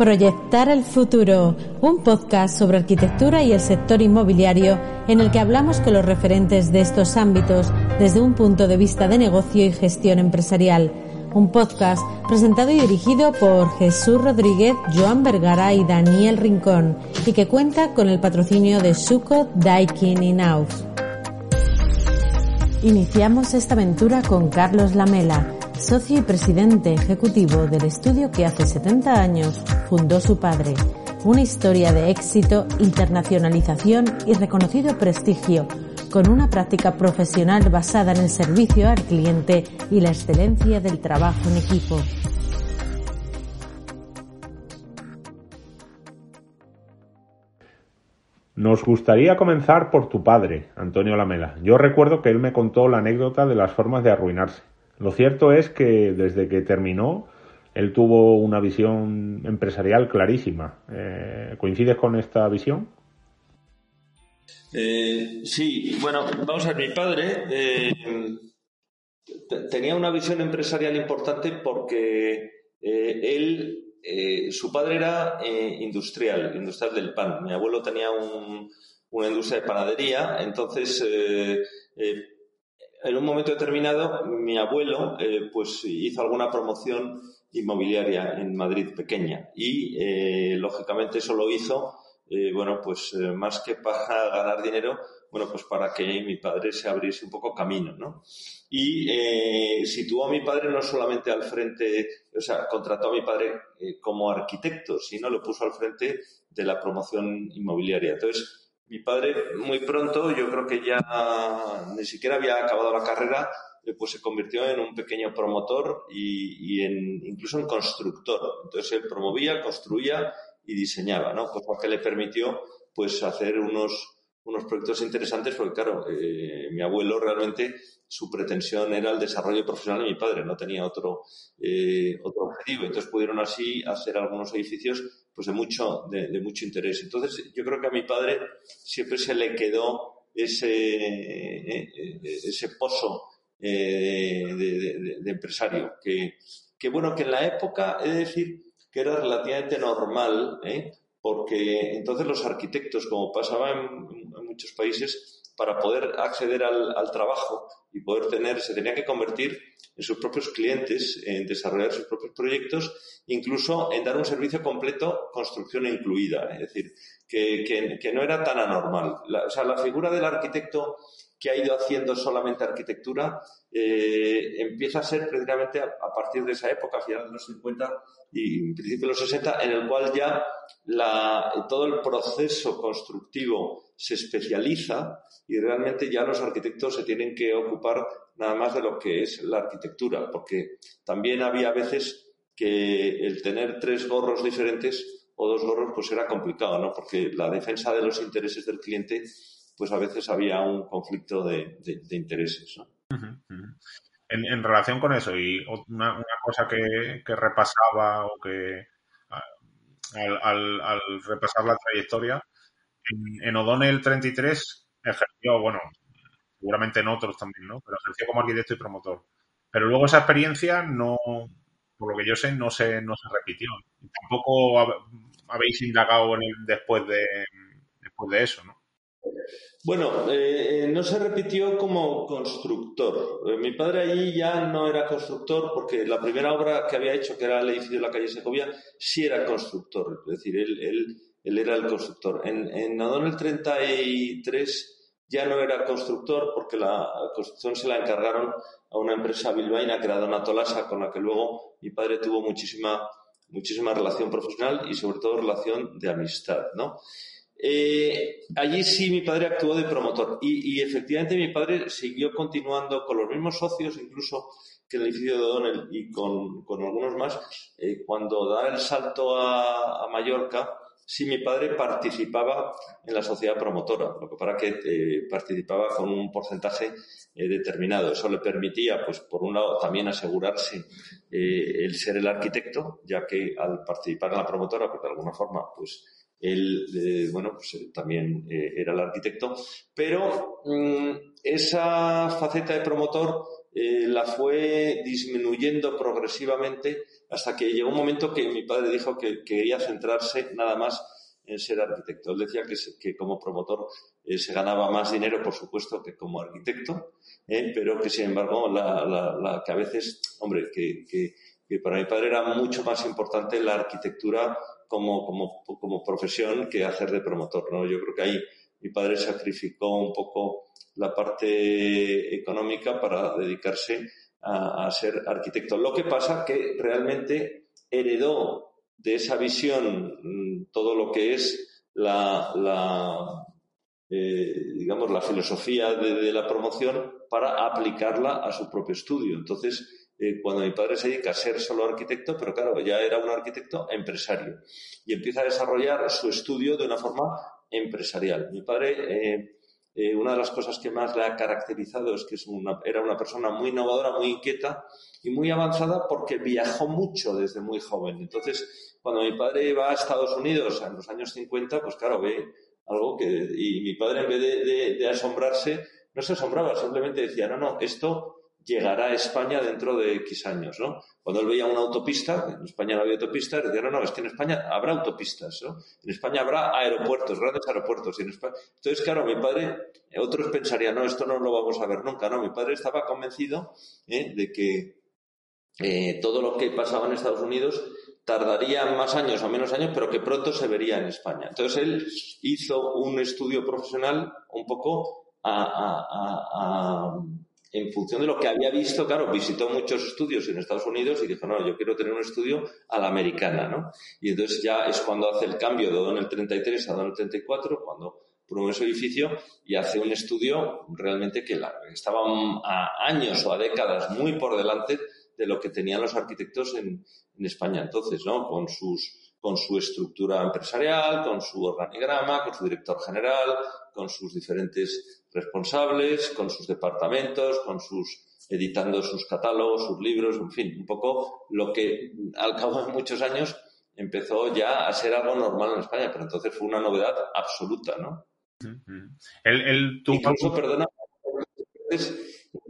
Proyectar el futuro, un podcast sobre arquitectura y el sector inmobiliario en el que hablamos con los referentes de estos ámbitos desde un punto de vista de negocio y gestión empresarial. Un podcast presentado y dirigido por Jesús Rodríguez, Joan Vergara y Daniel Rincón y que cuenta con el patrocinio de Suco Daikin In-House. Iniciamos esta aventura con Carlos Lamela, socio y presidente ejecutivo del estudio que hace 70 años fundó su padre. Una historia de éxito, internacionalización y reconocido prestigio, con una práctica profesional basada en el servicio al cliente y la excelencia del trabajo en equipo. Nos gustaría comenzar por tu padre, Antonio Lamela. Yo recuerdo que él me contó la anécdota de las formas de arruinarse. Lo cierto es que desde que terminó, él tuvo una visión empresarial clarísima. Eh, ¿Coincides con esta visión? Eh, sí, bueno, vamos a ver, mi padre eh, tenía una visión empresarial importante porque él, su padre era industrial, industrial del pan. Mi abuelo tenía una industria de panadería, entonces en un momento determinado mi abuelo eh, pues hizo alguna promoción inmobiliaria en Madrid pequeña y eh, lógicamente eso lo hizo eh, bueno pues más que para ganar dinero bueno pues para que mi padre se abriese un poco camino no y situó a mi padre no solamente al frente o sea contrató a mi padre como arquitecto sino lo puso al frente de la promoción inmobiliaria. Entonces mi padre muy pronto, yo creo que ya ni siquiera había acabado la carrera, pues se convirtió en un pequeño promotor y, en, incluso en constructor. Entonces él promovía, construía y diseñaba, ¿no? Cosa que le permitió pues hacer unos, unos proyectos interesantes porque claro, eh, mi abuelo realmente su pretensión era el desarrollo profesional de mi padre, no tenía otro, eh, otro objetivo. Entonces pudieron así hacer algunos edificios pues de mucho, de, mucho interés. Entonces, yo creo que a mi padre siempre se le quedó ese, eh, eh, ese pozo eh, de, empresario, que, que, bueno, que en la época, he de decir, que era relativamente normal, porque entonces los arquitectos, como pasaba en, muchos países, para poder acceder al, trabajo y poder tener, se tenía que convertir en sus propios clientes, en desarrollar sus propios proyectos, incluso en dar un servicio completo, construcción incluida. Es decir, que, no era tan anormal. o sea, la figura del arquitecto que ha ido haciendo solamente arquitectura eh, empieza a ser precisamente a, partir de esa época, a finales de los 50 y principios de los 60, en el cual ya todo el proceso constructivo se especializa y realmente ya los arquitectos se tienen que ocupar nada más de lo que es la arquitectura, porque también había veces que el tener tres gorros diferentes o dos gorros pues era complicado, ¿no? Porque la defensa de los intereses del cliente pues a veces había un conflicto de, intereses, ¿no? En, relación con eso, y una, cosa que, repasaba o que al, al, repasar la trayectoria, en, en O'Donnell 33 ejerció, bueno, seguramente en otros también, ¿no? Pero ejerció como arquitecto y promotor. Pero luego esa experiencia no, por lo que yo sé, no se, no se repitió. Tampoco habéis indagado en después, de, después de eso, ¿no? Bueno, eh, no se repitió como constructor. Eh, mi padre allí ya no era constructor porque la primera obra que había hecho, que era el edificio de la calle Segovia, sí era constructor. Es decir, él, era el constructor. En, en el 33 ya no era constructor porque la construcción se la encargaron a una empresa bilbaína que era Donatolasa, con la que luego mi padre tuvo muchísima, muchísima relación profesional y sobre todo relación de amistad, ¿no? Eh, allí sí mi padre actuó de promotor y, efectivamente mi padre siguió continuando con los mismos socios, incluso que el edificio de O'Donnell y con, con algunos más, eh, cuando da el salto a, a Mallorca, sí mi padre participaba en la sociedad promotora, lo que para que eh, participaba con un porcentaje determinado. Eso le permitía, pues, por un lado, también asegurarse el ser el arquitecto, ya que al participar en la promotora, pues de alguna forma, pues él, bueno, pues también era el arquitecto, pero mm, esa faceta de promotor la fue disminuyendo progresivamente hasta que llegó un momento que mi padre dijo que quería centrarse nada más en ser arquitecto. Él decía que, que como promotor eh, se ganaba más dinero, por supuesto, que como arquitecto, eh, pero que sin embargo, la, la, que a veces, hombre, que, que, para mi padre era mucho más importante la arquitectura como, como, como profesión que hacer de promotor. ¿no? Yo creo que ahí mi padre sacrificó un poco la parte económica para dedicarse a, ser arquitecto. Lo que pasa que realmente heredó de esa visión mm, todo lo que es la, eh, digamos, la filosofía de, la promoción para aplicarla a su propio estudio. Entonces, eh, cuando mi padre se dedica a ser solo arquitecto, pero claro, ya era un arquitecto empresario y empieza a desarrollar su estudio de una forma empresarial. Mi padre eh, eh, una de las cosas que más le ha caracterizado es que es una, era una persona muy innovadora, muy inquieta y muy avanzada porque viajó mucho desde muy joven. Entonces, cuando mi padre va a Estados Unidos en los años 50, pues claro, ve algo que... Y mi padre en vez de, de asombrarse, no se asombraba, simplemente decía, no, no, esto llegará a España dentro de X años, ¿no? Cuando él veía una autopista, en España no había autopistas, decía, no, no, es que en España habrá autopistas, ¿no? En España habrá aeropuertos, grandes aeropuertos. Y en España... Entonces, claro, mi padre, otros pensarían, no, esto no lo vamos a ver nunca, ¿no? Mi padre estaba convencido ¿eh? de que eh, todo lo que pasaba en Estados Unidos tardaría más años o menos años, pero que pronto se vería en España. Entonces él hizo un estudio profesional un poco a en función de lo que había visto, claro, visitó muchos estudios en Estados Unidos y dijo, no, yo quiero tener un estudio a la americana, ¿no? Y entonces ya es cuando hace el cambio de el 33 a el 34, cuando promueve su edificio y hace un estudio realmente que estaba a años o a décadas muy por delante de lo que tenían los arquitectos en, en España entonces, ¿no? Con sus con su estructura empresarial, con su organigrama, con su director general, con sus diferentes responsables, con sus departamentos, con sus editando sus catálogos, sus libros, en fin, un poco lo que al cabo de muchos años empezó ya a ser algo normal en España, pero entonces fue una novedad absoluta, ¿no? El, el, Incluso, perdona,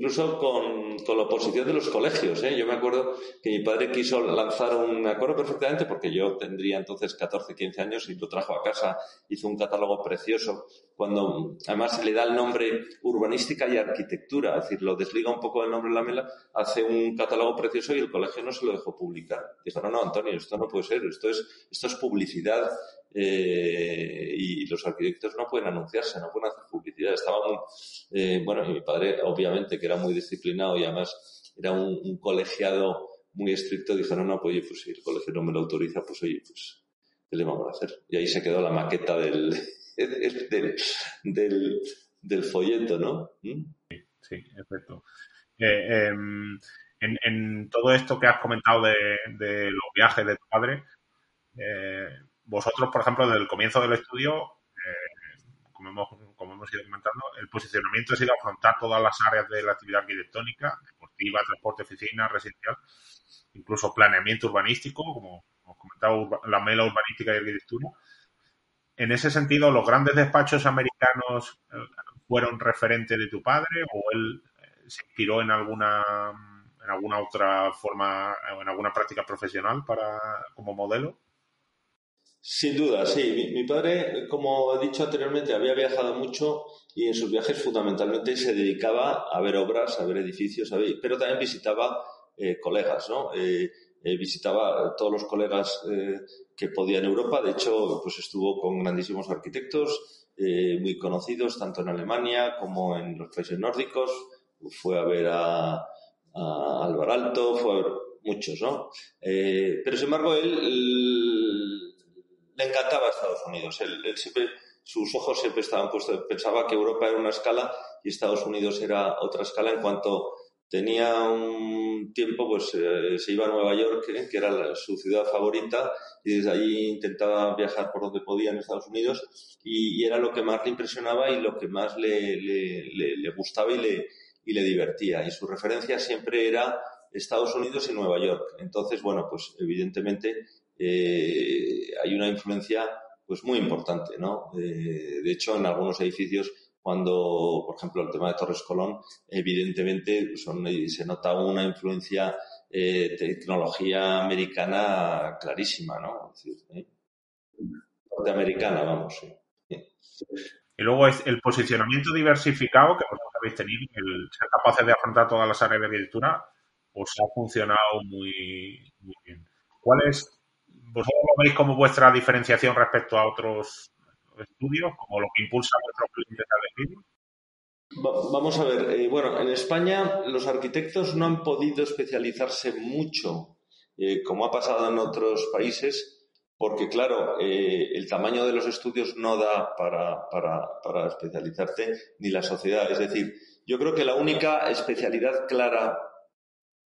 incluso con, la oposición de los colegios. ¿eh? Yo me acuerdo que mi padre quiso lanzar un, acuerdo perfectamente porque yo tendría entonces 14, 15 años y lo trajo a casa, hizo un catálogo precioso, cuando además le da el nombre urbanística y arquitectura, es decir, lo desliga un poco del nombre de la mela, hace un catálogo precioso y el colegio no se lo dejó publicar. Dijo, no, no, Antonio, esto no puede ser, esto es, esto es publicidad eh, y los arquitectos no pueden anunciarse, no pueden hacer publicidad. Estaba muy, eh, bueno, y mi padre, obviamente, que era muy disciplinado y además era un, colegiado muy estricto, dijo, no, no, pues, pues si el colegio no me lo autoriza, pues oye, pues, ¿qué le vamos a hacer? Y ahí se quedó la maqueta del, del, del, folleto, ¿no? ¿Mm? Sí, sí, efecto. Eh, em, en, en, todo esto que has comentado de, de los viajes de tu padre, eh, vosotros, por ejemplo, desde el comienzo del estudio, como, hemos, como hemos ido comentando, el posicionamiento ha sido afrontar todas las áreas de la actividad arquitectónica, deportiva, transporte, oficina, residencial, incluso planeamiento urbanístico, como hemos comentado, la mela urbanística y arquitectura. En ese sentido, ¿los grandes despachos americanos eh, fueron referentes de tu padre o él eh, se inspiró en alguna en alguna otra forma, en alguna práctica profesional para como modelo? Sin duda, sí. Mi, padre, como he dicho anteriormente, había viajado mucho y en sus viajes fundamentalmente se dedicaba a ver obras, a ver edificios, a ver, pero también visitaba eh, colegas, ¿no? Eh, eh, visitaba todos los colegas que podía en Europa. De hecho, pues estuvo con grandísimos arquitectos muy conocidos, tanto en Alemania como en los países nórdicos. Fue a ver a, a Alvar Alto, fue a ver muchos, ¿no? pero sin embargo, él le encantaba Estados Unidos. Él, siempre, sus ojos siempre estaban puestos, pensaba que Europa era una escala y Estados Unidos era otra escala en cuanto tenía un tiempo, pues eh, se iba a Nueva York, eh, que era su ciudad favorita, y desde allí intentaba viajar por donde podía en Estados Unidos, y, era lo que más le impresionaba y lo que más le, gustaba y le, y le divertía. Y su referencia siempre era Estados Unidos y Nueva York. Entonces, bueno, pues evidentemente eh, hay una influencia pues muy importante, ¿no? de hecho, en algunos edificios cuando, por ejemplo, el tema de Torres Colón, evidentemente son, se nota una influencia eh, tecnología americana clarísima, ¿no? Es decir, ¿eh? norteamericana, vamos, sí. Y luego el posicionamiento diversificado que habéis tenido, el ser capaces de afrontar todas las áreas de arquitectura, os ha funcionado muy, muy bien. ¿Cuál es, vosotros lo veis como vuestra diferenciación respecto a otros estudios, como lo que impulsa a nuestros clientes a elegir? Vamos a ver, eh, bueno, en España los arquitectos no han podido especializarse mucho, eh, como ha pasado en otros países, porque claro, eh, el tamaño de los estudios no da para, para, para especializarte ni la sociedad. Es decir, yo creo que la única especialidad clara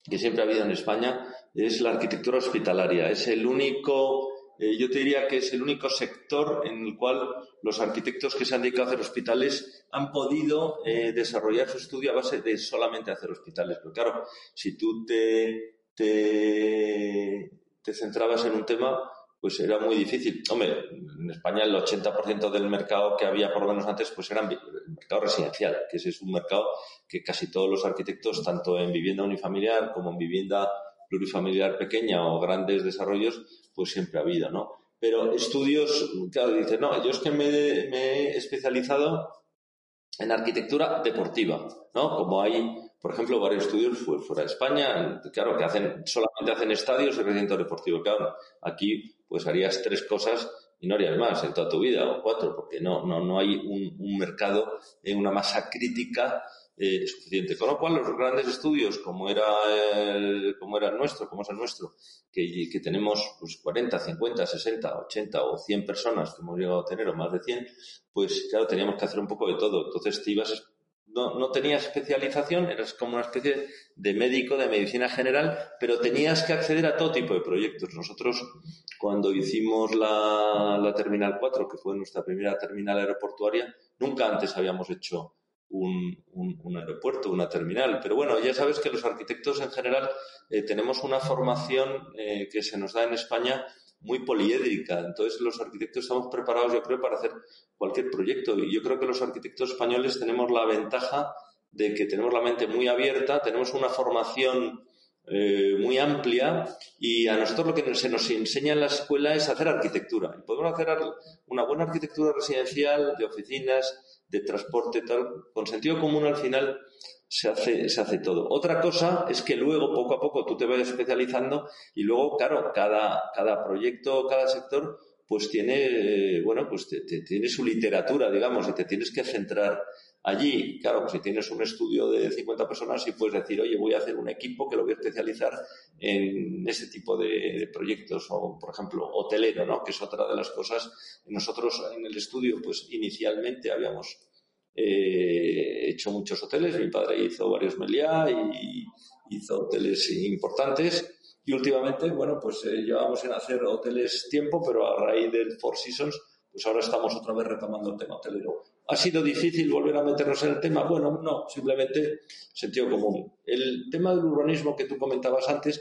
que siempre ha habido en España es la arquitectura hospitalaria. Es el único eh, yo te diría que es el único sector en el cual los arquitectos que se han dedicado a hacer hospitales han podido eh, desarrollar su estudio a base de solamente hacer hospitales. Pero claro, si tú te, te, centrabas en un tema, pues era muy difícil. Hombre, en España el 80% del mercado que había por lo menos antes, pues era el mercado residencial, que ese es un mercado que casi todos los arquitectos, tanto en vivienda unifamiliar como en vivienda plurifamiliar pequeña o grandes desarrollos, pues siempre ha habido, ¿no? Pero estudios, claro, dicen, no, yo es que me, he especializado en arquitectura deportiva, ¿no? Como hay, por ejemplo, varios estudios fuera de España, claro, que hacen, solamente hacen estadios y recintos deportivos. Claro, aquí pues harías tres cosas y no harías más en toda tu vida, o cuatro, porque no, no, no hay un, mercado, en una masa crítica eh, suficiente. Con lo cual, los grandes estudios, como era el, como era el nuestro, como es el nuestro, que, que tenemos pues, 40, 50, 60, 80 o 100 personas que hemos llegado a tener, o más de 100, pues claro, teníamos que hacer un poco de todo. Entonces te ibas no, no, tenías especialización, eras como una especie de médico de medicina general, pero tenías que acceder a todo tipo de proyectos. Nosotros, cuando hicimos la, la Terminal 4, que fue nuestra primera terminal aeroportuaria, nunca antes habíamos hecho un, un, aeropuerto, una terminal. Pero bueno, ya sabes que los arquitectos en general eh, tenemos una formación eh, que se nos da en España muy poliédrica. Entonces los arquitectos estamos preparados, yo creo, para hacer cualquier proyecto. Y yo creo que los arquitectos españoles tenemos la ventaja de que tenemos la mente muy abierta, tenemos una formación eh, muy amplia y a nosotros lo que se nos enseña en la escuela es hacer arquitectura. Y podemos hacer una buena arquitectura residencial, de oficinas, de transporte, tal, con sentido común al final se hace, se hace todo. Otra cosa es que luego, poco a poco, tú te vayas especializando y luego, claro, cada, cada proyecto, cada sector, pues tiene, bueno, pues tiene su literatura, digamos, y te tienes que centrar Allí, claro, pues si tienes un estudio de 50 personas y puedes decir, oye, voy a hacer un equipo que lo voy a especializar en ese tipo de, proyectos, o por ejemplo, hotelero, ¿no? Que es otra de las cosas. Nosotros en el estudio, pues inicialmente habíamos eh, hecho muchos hoteles, mi padre hizo varios Meliá y hizo hoteles importantes. Y últimamente, bueno, pues eh, llevamos en hacer hoteles tiempo, pero a raíz del Four Seasons, pues ahora estamos otra vez retomando el tema hotelero. ¿Ha sido difícil volver a meternos en el tema? Bueno, no, simplemente sentido común. El tema del urbanismo que tú comentabas antes,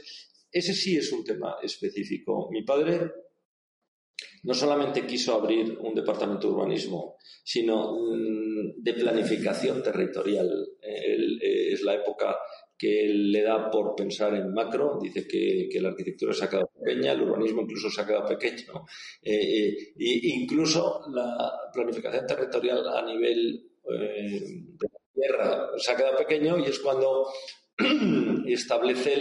ese sí es un tema específico. Mi padre no solamente quiso abrir un departamento de urbanismo, sino mm, de planificación territorial. Eh, es la época que le da por pensar en macro, dice que, la arquitectura se ha quedado pequeña, el urbanismo incluso se ha quedado pequeño, e incluso la planificación territorial a nivel eh, de tierra se ha quedado pequeño y es cuando establece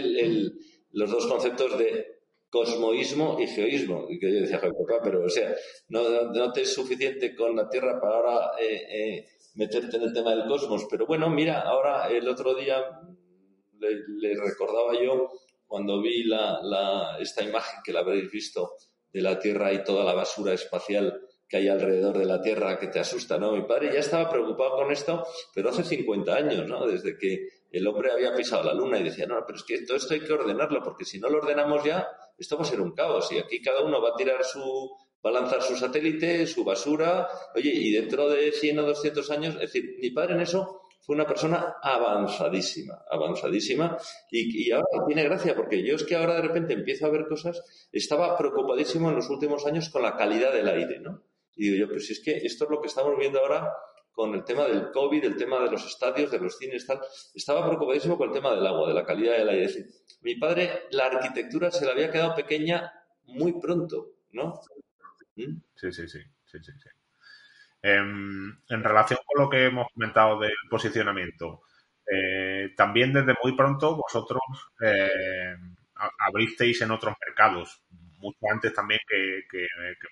los dos conceptos de cosmoísmo y geoísmo. Que yo decía, pero o sea, no, no, te es suficiente con la tierra para ahora meterte en el tema del cosmos. Pero bueno, mira, ahora el otro día le, recordaba yo cuando vi la, esta imagen que la habréis visto de la Tierra y toda la basura espacial que hay alrededor de la Tierra que te asusta, ¿no? Mi padre ya estaba preocupado con esto, pero hace 50 años, ¿no? Desde que el hombre había pisado la luna y decía, no, pero es que todo esto hay que ordenarlo, porque si no lo ordenamos ya, esto va a ser un caos. Y aquí cada uno va a tirar su, va a lanzar su satélite, su basura, oye, y dentro de 100 o 200 años, es decir, mi padre en eso fue una persona avanzadísima, avanzadísima, y, y, ahora tiene gracia, porque yo es que ahora de repente empiezo a ver cosas, estaba preocupadísimo en los últimos años con la calidad del aire, ¿no? Y digo yo, pues es que esto es lo que estamos viendo ahora con el tema del COVID, el tema de los estadios, de los cines, tal. Estaba preocupadísimo con el tema del agua, de la calidad del aire. Es decir, mi padre, la arquitectura se le había quedado pequeña muy pronto, ¿no? Sí, sí, sí. sí, sí, sí. En, en, relación con lo que hemos comentado del posicionamiento, eh, también desde muy pronto vosotros eh, abristeis en otros mercados, mucho antes también que,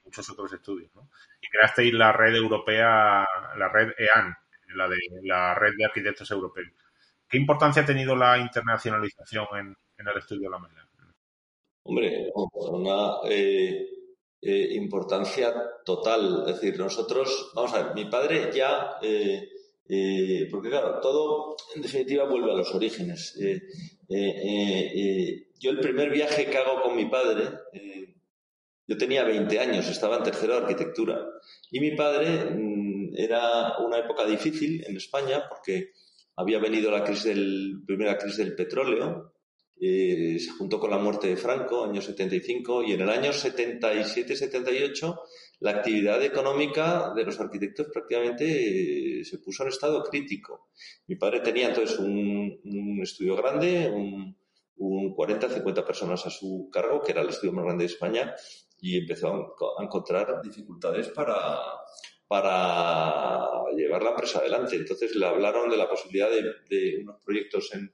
muchos otros estudios, ¿no? Y creasteis la red europea, la red EAN, la de la red de arquitectos europeos. ¿Qué importancia ha tenido la internacionalización en, en el estudio de la Mela? Hombre, una eh, eh, importancia total. Es decir, nosotros, vamos a ver, mi padre ya, eh, eh, porque claro, todo en definitiva vuelve a los orígenes. yo el primer viaje que hago con mi padre, yo tenía 20 años, estaba en tercero de arquitectura. Y mi padre mm, era una época difícil en España porque había venido la crisis del, primera crisis del petróleo, eh, se juntó con la muerte de Franco, año 75, y en el año 77-78 la actividad económica de los arquitectos prácticamente eh, se puso en estado crítico. Mi padre tenía entonces un, estudio grande, un, un 40-50 personas a su cargo, que era el estudio más grande de España, y empezó a, encontrar dificultades para, para llevar la empresa adelante. Entonces le hablaron de la posibilidad de unos proyectos en,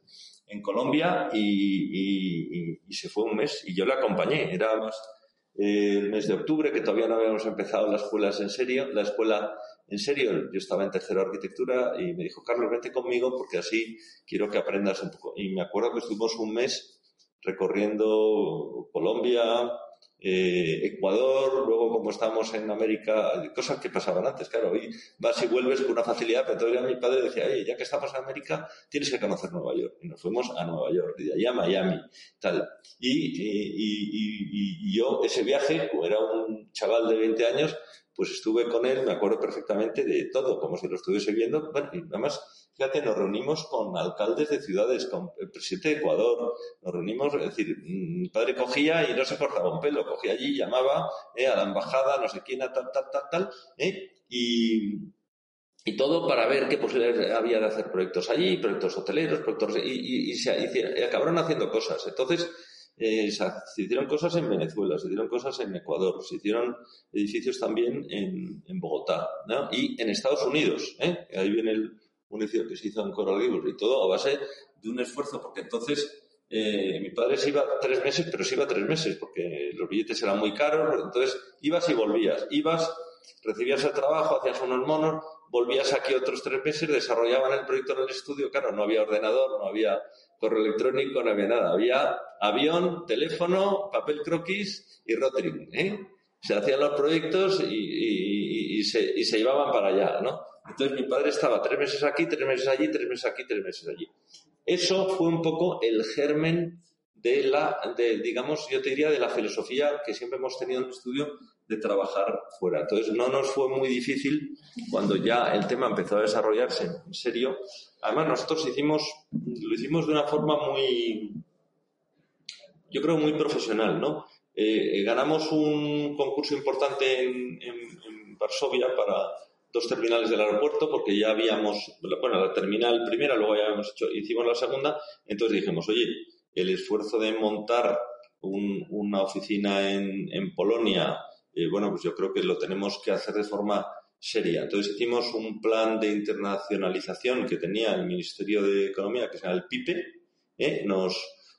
en Colombia y, se fue un mes y yo le acompañé. Era eh, el mes de octubre, que todavía no habíamos empezado las escuelas en serio, la escuela en serio. Yo estaba en tercero de arquitectura y me dijo, Carlos, vete conmigo porque así quiero que aprendas un poco. Y me acuerdo que estuvimos un mes recorriendo Colombia, eh, Ecuador, luego como estamos en América, cosas que pasaban antes, claro, y vas y vuelves con una facilidad, pero todavía mi padre decía, ya que estamos en América, tienes que conocer Nueva York. Y nos fuimos a Nueva York, y de allá a Miami, tal. Y, y yo, ese viaje, como era un chaval de 20 años, pues estuve con él, me acuerdo perfectamente de todo, como si lo estuviese viendo, bueno, y además Fíjate, nos reunimos con alcaldes de ciudades, con el presidente de Ecuador, nos reunimos, es decir, mi padre cogía y no se cortaba un pelo, cogía allí, llamaba eh, a la embajada, no sé quién, tal, tal, tal, tal, eh, y, y todo para ver qué posibilidades había de hacer proyectos allí, proyectos hoteleros, proyectos, y, y, y se y acabaron haciendo cosas. Entonces, eh, se hicieron cosas en Venezuela, se hicieron cosas en Ecuador, se hicieron edificios también en, en Bogotá ¿no? y en Estados Unidos. ¿eh? Ahí viene el, un edificio que se hizo en Coral Gables y todo a base de un esfuerzo, porque entonces eh, mi padre se iba tres meses, pero se iba tres meses, porque los billetes eran muy caros, entonces ibas y volvías, ibas, recibías el trabajo, hacías unos monos, volvías aquí otros tres meses, desarrollaban el proyecto en el estudio, claro, no había ordenador, no había correo electrónico, no había nada, había avión, teléfono, papel croquis y rotring, ¿eh? Se hacían los proyectos y, y, y, se, y se llevaban para allá, ¿no? Entonces mi padre estaba tres meses aquí, tres meses allí, tres meses aquí, tres meses allí. Eso fue un poco el germen de la, de, digamos, yo te diría, de la filosofía que siempre hemos tenido en el estudio de trabajar fuera. Entonces no nos fue muy difícil cuando ya el tema empezó a desarrollarse en serio. Además nosotros hicimos, lo hicimos de una forma muy, yo creo muy profesional, ¿no? Eh, eh ganamos un concurso importante en, en, en Varsovia para dos terminales del aeropuerto porque ya habíamos, bueno, la terminal primera, luego ya habíamos hecho, hicimos la segunda, entonces dijimos, oye, el esfuerzo de montar un, una oficina en, en Polonia, eh, bueno, pues yo creo que lo tenemos que hacer de forma seria. Entonces hicimos un plan de internacionalización que tenía el Ministerio de Economía, que se llama el PIPE, ¿eh? nos,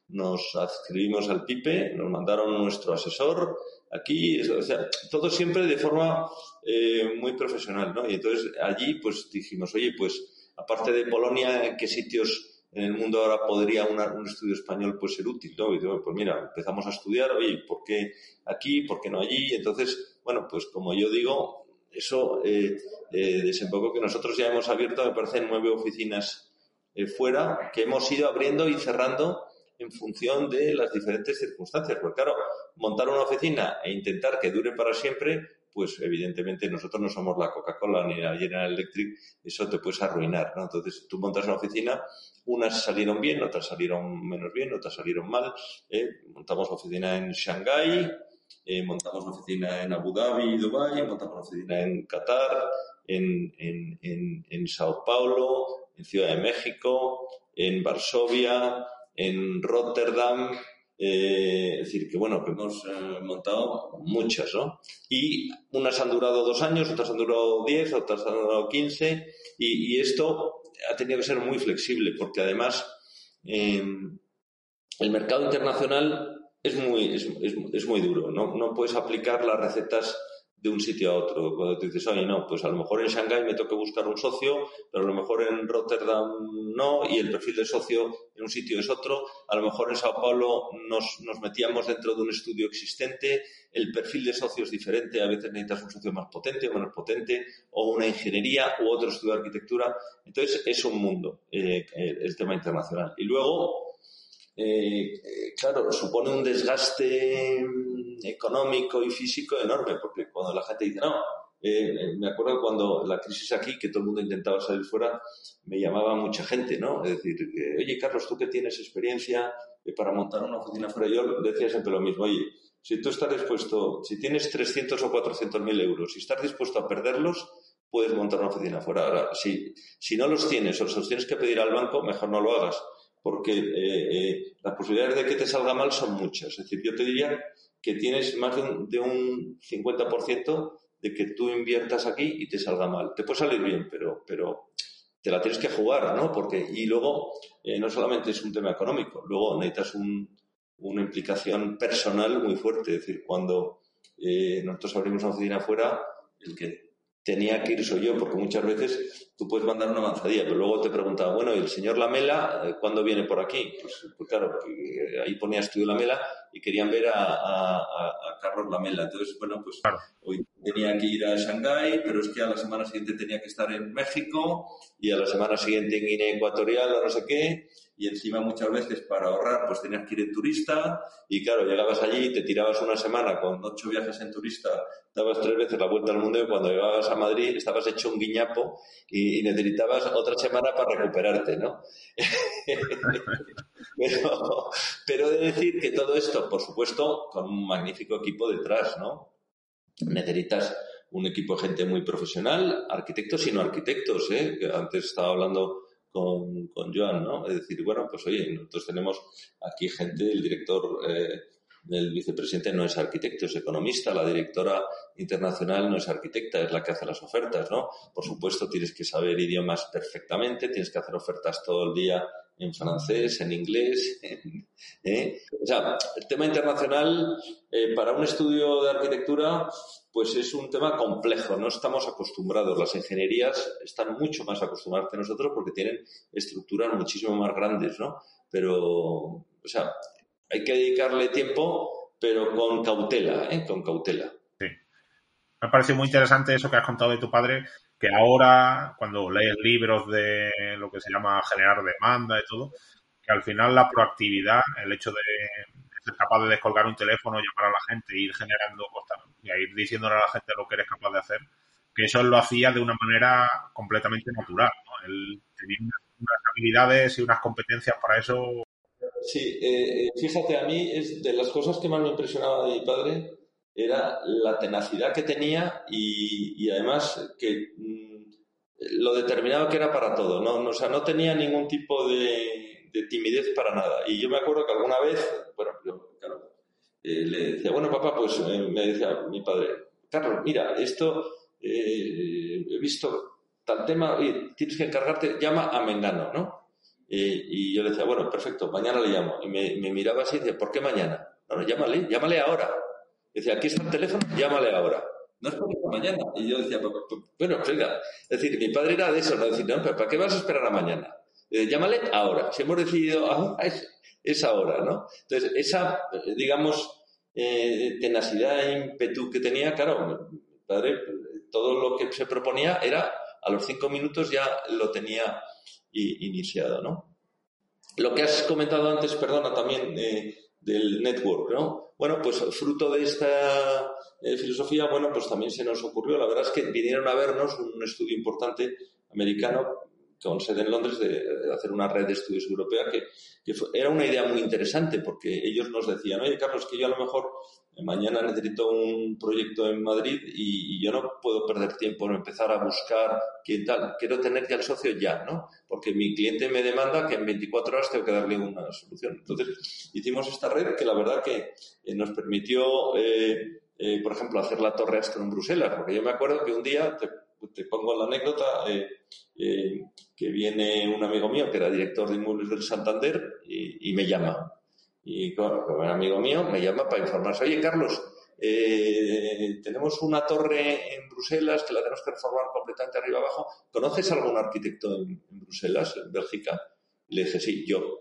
nos adscribimos al PIPE, nos mandaron nuestro asesor, aquí, o sea, todo siempre de forma eh, muy profesional, ¿no? Y entonces allí, pues dijimos, oye, pues aparte de Polonia, ¿qué sitios en el mundo ahora podría un estudio español pues ser útil, ¿no? Y digo, pues mira, empezamos a estudiar, oye, ¿por qué aquí? ¿Por qué no allí? Entonces, bueno, pues como yo digo, eso eh, eh, desembocó que nosotros ya hemos abierto, me parece, nueve oficinas eh, fuera que hemos ido abriendo y cerrando en función de las diferentes circunstancias. Porque claro, montar una oficina e intentar que dure para siempre, pues evidentemente nosotros no somos la Coca-Cola ni la General Electric, eso te puedes arruinar. Entonces tú montas una oficina, unas salieron bien, otras salieron menos bien, otras salieron mal. ¿eh? Montamos oficina en Shanghái, eh, montamos oficina en Abu Dhabi, Dubai, montamos oficina en Qatar, en, en, en, en Sao Paulo, en Ciudad de México, en Varsovia, en Rotterdam, eh, es decir, que bueno, que hemos eh, montado muchas, ¿no? Y unas han durado dos años, otras han durado diez, otras han durado quince, y, esto ha tenido que ser muy flexible, porque además em, el mercado internacional es muy, es, es muy duro, ¿no? No puedes aplicar las recetas de un sitio a otro. Cuando te dices, oye, no, pues a lo mejor en Shanghái me toca buscar un socio, pero a lo mejor en Rotterdam no, y el perfil de socio en un sitio es otro. A lo mejor en Sao Paulo nos, nos metíamos dentro de un estudio existente, el perfil de socio es diferente, a veces necesitas un socio más potente o menos potente, o una ingeniería u otro estudio de arquitectura. Entonces es un mundo eh, el tema internacional. Y luego, eh, eh, claro, supone un desgaste económico y físico enorme, porque cuando la gente dice, no, eh, me acuerdo cuando la crisis aquí, que todo el mundo intentaba salir fuera, me llamaba mucha gente, ¿no? Es decir, oye, Carlos, tú que tienes experiencia para montar una oficina fuera, yo decía siempre lo mismo, oye, si tú estás dispuesto, si tienes 300 o 400 mil euros y estás dispuesto a perderlos, puedes montar una oficina fuera. Ahora, si, si no los tienes o los tienes que pedir al banco, mejor no lo hagas, porque eh, eh, las posibilidades de que te salga mal son muchas. Es decir, yo te diría que tienes más de un, de un 50% de que tú inviertas aquí y te salga mal. Te puede salir bien, pero, pero te la tienes que jugar, ¿no? Porque, y luego, eh, no solamente es un tema económico, luego necesitas un, una implicación personal muy fuerte. Es decir, cuando eh, nosotros abrimos una oficina afuera, el que tenía que ir soy yo, porque muchas veces tú puedes mandar una avanzadilla, pero luego te preguntaba, bueno, ¿y el señor Lamela eh, cuándo viene por aquí? Pues, pues claro, ahí ponía estudio Lamela y querían ver a, Carlos Lamela. Entonces, bueno, pues hoy tenía que ir a Shanghái, pero es que a la semana siguiente tenía que estar en México y a la semana siguiente en Guinea Ecuatorial o no sé qué. Y encima muchas veces para ahorrar pues tenías que ir en turista y claro, llegabas allí, te tirabas una semana con ocho viajes en turista, dabas tres veces la vuelta al mundo y cuando llegabas a Madrid estabas hecho un guiñapo y, necesitabas otra semana para recuperarte, ¿no? pero, pero de decir que todo esto, por supuesto, con un magnífico equipo detrás, ¿no? necesitas un equipo de gente muy profesional, arquitectos y no arquitectos, ¿eh? antes estaba hablando con, con Joan, ¿no? Es decir, bueno, pues oye, nosotros tenemos aquí gente, el director, eh, el vicepresidente no es arquitecto, es economista, la directora internacional no es arquitecta, es la que hace las ofertas, ¿no? Por supuesto, tienes que saber idiomas perfectamente, tienes que hacer ofertas todo el día en francés, en inglés. ¿eh? O sea, el tema internacional eh, para un estudio de arquitectura pues es un tema complejo, no estamos acostumbrados. Las ingenierías están mucho más acostumbradas que nosotros porque tienen estructuras muchísimo más grandes, ¿no? Pero, o sea, hay que dedicarle tiempo, pero con cautela, ¿eh? Con cautela. Sí. Me ha parecido muy interesante eso que has contado de tu padre, que ahora, cuando lees libros de lo que se llama generar demanda y todo, que al final la proactividad, el hecho de ser capaz de descolgar un teléfono, llamar a la gente, ir generando y ir diciéndole a la gente lo que eres capaz de hacer, que eso lo hacía de una manera completamente natural. Él tenía unas habilidades y unas competencias para eso. Sí, eh, fíjate, a mí es de las cosas que más me impresionaba de mi padre era la tenacidad que tenía y, además que mm, lo determinado que era para todo, ¿no? O sea, no tenía ningún tipo de, timidez para nada. Y yo me acuerdo que alguna vez, bueno, claro, eh, le decía, bueno, papá, pues eh, me decía mi padre, Carlos, mira, esto eh, he visto tal tema, tienes que encargarte, llama a Mengano, ¿no? y yo le decía, bueno, perfecto, mañana le llamo. Y me, me miraba así y decía, ¿por qué mañana? No, no, llámale, llámale ahora. Decía, aquí está el teléfono, llámale ahora. No es para mañana. Y yo decía, bueno, pues oiga, es decir, mi padre era de eso, ¿no? Decir, no, pero ¿para qué vas a esperar a mañana? llámale ahora. Si hemos decidido ahora, es, ahora, ¿no? Entonces, esa, digamos, eh, tenacidad e ímpetu que tenía, claro, mi padre, todo lo que se proponía era, a los cinco minutos ya lo tenía iniciado, ¿no? Lo que has comentado antes, perdona, también eh, del network, ¿no? Bueno, pues fruto de esta eh, filosofía, bueno, pues también se nos ocurrió, la verdad es que vinieron a vernos un estudio importante americano con sede en Londres de, hacer una red de estudios europea que, era una idea muy interesante porque ellos nos decían, oye Carlos, que yo a lo mejor mañana necesito un proyecto en Madrid y, yo no puedo perder tiempo en empezar a buscar quién tal, quiero tener ya el socio ya, ¿no? Porque mi cliente me demanda que en 24 horas tengo que darle una solución. Entonces hicimos esta red que la verdad que eh, nos permitió, eh, eh, por ejemplo, hacer la torre Astro en Bruselas, porque yo me acuerdo que un día te pongo la anécdota, que viene un amigo mío que era director de inmuebles del Santander y, me llama. Y claro, un amigo mío me llama para informarse, oye Carlos, eh, tenemos una torre en Bruselas que la tenemos que reformar completamente arriba abajo. ¿Conoces algún arquitecto en, Bruselas, en Bélgica? le dije, sí, yo.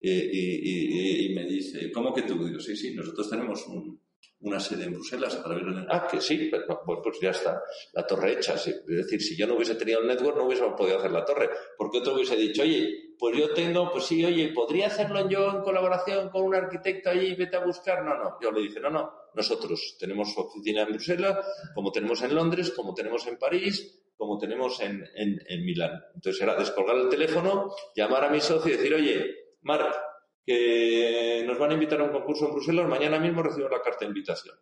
y, me dice, ¿cómo que tú? Digo, sí, sí, nosotros tenemos un, una sede en Bruselas para ver Ah, que sí, pues, pues ya está, la torre hecha. Es decir, si yo no hubiese tenido el network, no hubiese podido hacer la torre. Porque otro hubiese dicho, oye, pues yo tengo, pues sí, oye, ¿podría hacerlo yo en colaboración con un arquitecto y vete a buscar? No, no. Yo le dije, no, no, nosotros tenemos oficina en Bruselas, como tenemos en Londres, como tenemos en París, como tenemos en, en, en Milán. Entonces era descolgar el teléfono, llamar a mi socio y decir, oye, Marc, que nos van a invitar a un concurso en Bruselas, mañana mismo recibo la carta de invitación.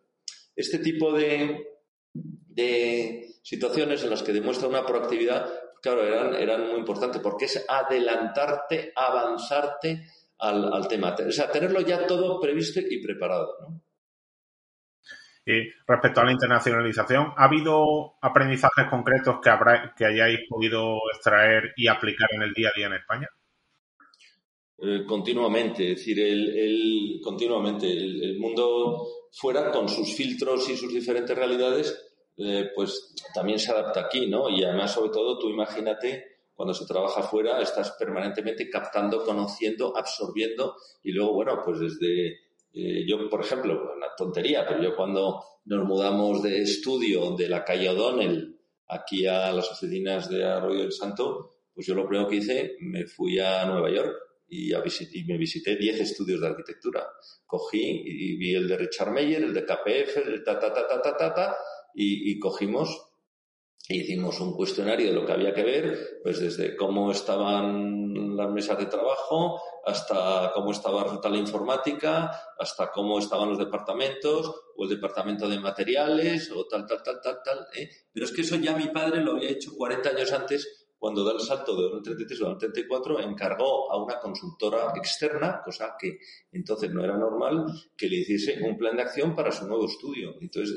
Este tipo de, de situaciones en las que demuestra una proactividad, claro, eran, eran muy importantes, porque es adelantarte, avanzarte al, tema. O sea, tenerlo ya todo previsto y preparado. Y respecto a la internacionalización, ¿ha habido aprendizajes concretos que, habrá, que hayáis podido extraer y aplicar en el día a día en España? Eh, continuamente, es decir, el, continuamente el, mundo fuera con sus filtros y sus diferentes realidades, eh, pues también se adapta aquí, ¿no? Y además, sobre todo, tú imagínate cuando se trabaja fuera, estás permanentemente captando, conociendo, absorbiendo y luego, bueno, pues desde eh, yo, por ejemplo, una tontería, pero yo cuando nos mudamos de estudio de la calle O'Donnell aquí a las oficinas de Arroyo del Santo, pues yo lo primero que hice, me fui a Nueva York y, me visité 10 estudios de arquitectura. Cogí y vi el de Richard Meyer, el de KPF, el ta, ta, ta, ta, ta, ta, ta y, y cogimos e hicimos un cuestionario de lo que había que ver, pues desde cómo estaban las mesas de trabajo, hasta cómo estaba la informática, hasta cómo estaban los departamentos, o el departamento de materiales, o tal, tal, tal, tal, tal. ¿eh? Pero es que eso ya mi padre lo había hecho 40 años antes cuando da el salto de 2033 a 2034, encargó a una consultora externa, cosa que entonces no era normal, que le hiciese un plan de acción para su nuevo estudio. Entonces,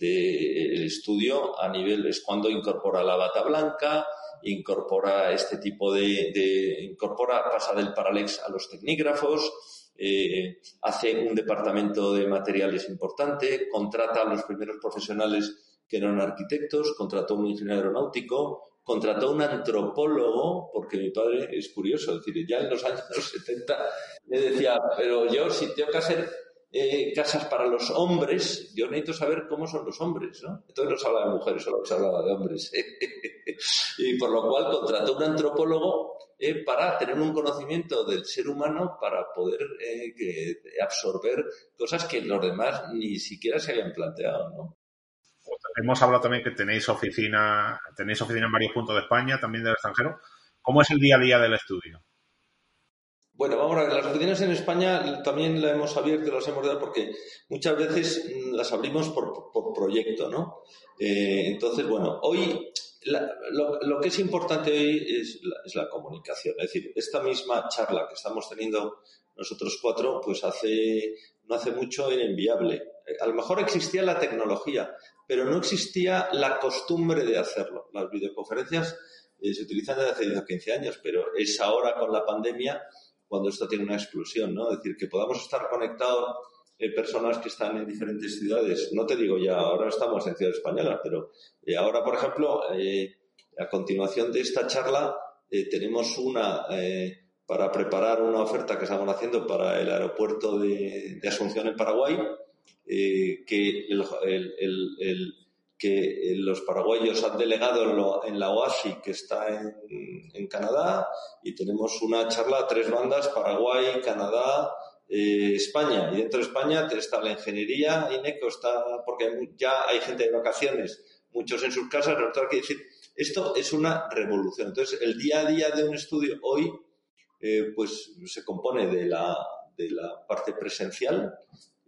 el estudio a nivel es cuando incorpora la bata blanca, incorpora este tipo de, incorpora, pasa del Paralex a los tecnígrafos, eh, hace un departamento de materiales importante, contrata a los primeros profesionales que eran arquitectos, contrató un ingeniero aeronáutico, contrató un antropólogo, porque mi padre es curioso, es decir, ya en los años 70 le decía, pero yo si tengo que hacer eh, casas para los hombres, yo necesito saber cómo son los hombres, ¿no? Entonces no se habla de mujeres, solo se hablaba de hombres. y por lo cual contrató un antropólogo eh, para tener un conocimiento del ser humano para poder eh, absorber cosas que los demás ni siquiera se habían planteado, ¿no? Hemos hablado también que tenéis oficina, tenéis oficina en varios puntos de España, también del extranjero. ¿Cómo es el día a día del estudio? Bueno, vamos a ver, las oficinas en España también las hemos abierto, las hemos dado porque muchas veces mm, las abrimos por, proyecto, ¿no? Eh, entonces, bueno, hoy lo, que es importante hoy es la, es la, comunicación. Es decir, esta misma charla que estamos teniendo nosotros cuatro, pues hace, no hace mucho era inviable. Eh, a lo mejor existía la tecnología, pero no existía la costumbre de hacerlo. Las videoconferencias eh, se utilizan desde hace 10 o 15 años, pero es ahora con la pandemia cuando esto tiene una explosión, ¿no? Es decir, que podamos estar conectados eh, personas que están en diferentes ciudades. No te digo ya, ahora estamos en Ciudad Española, pero eh, ahora, por ejemplo, a continuación de esta charla, tenemos una para preparar una oferta que estamos haciendo para el aeropuerto de Asunción en Paraguay, eh, que, el, que eh, los paraguayos han delegado en la OASI, que está en, Canadá, y tenemos una charla a tres bandas, Paraguay, Canadá, eh, España. Y dentro de España está la ingeniería, INECO está, porque ya hay gente de vacaciones, muchos en sus casas, nosotros hay que decir, esto es una revolución. Entonces, el día a día de un estudio hoy, eh, pues se compone de la, de la parte presencial,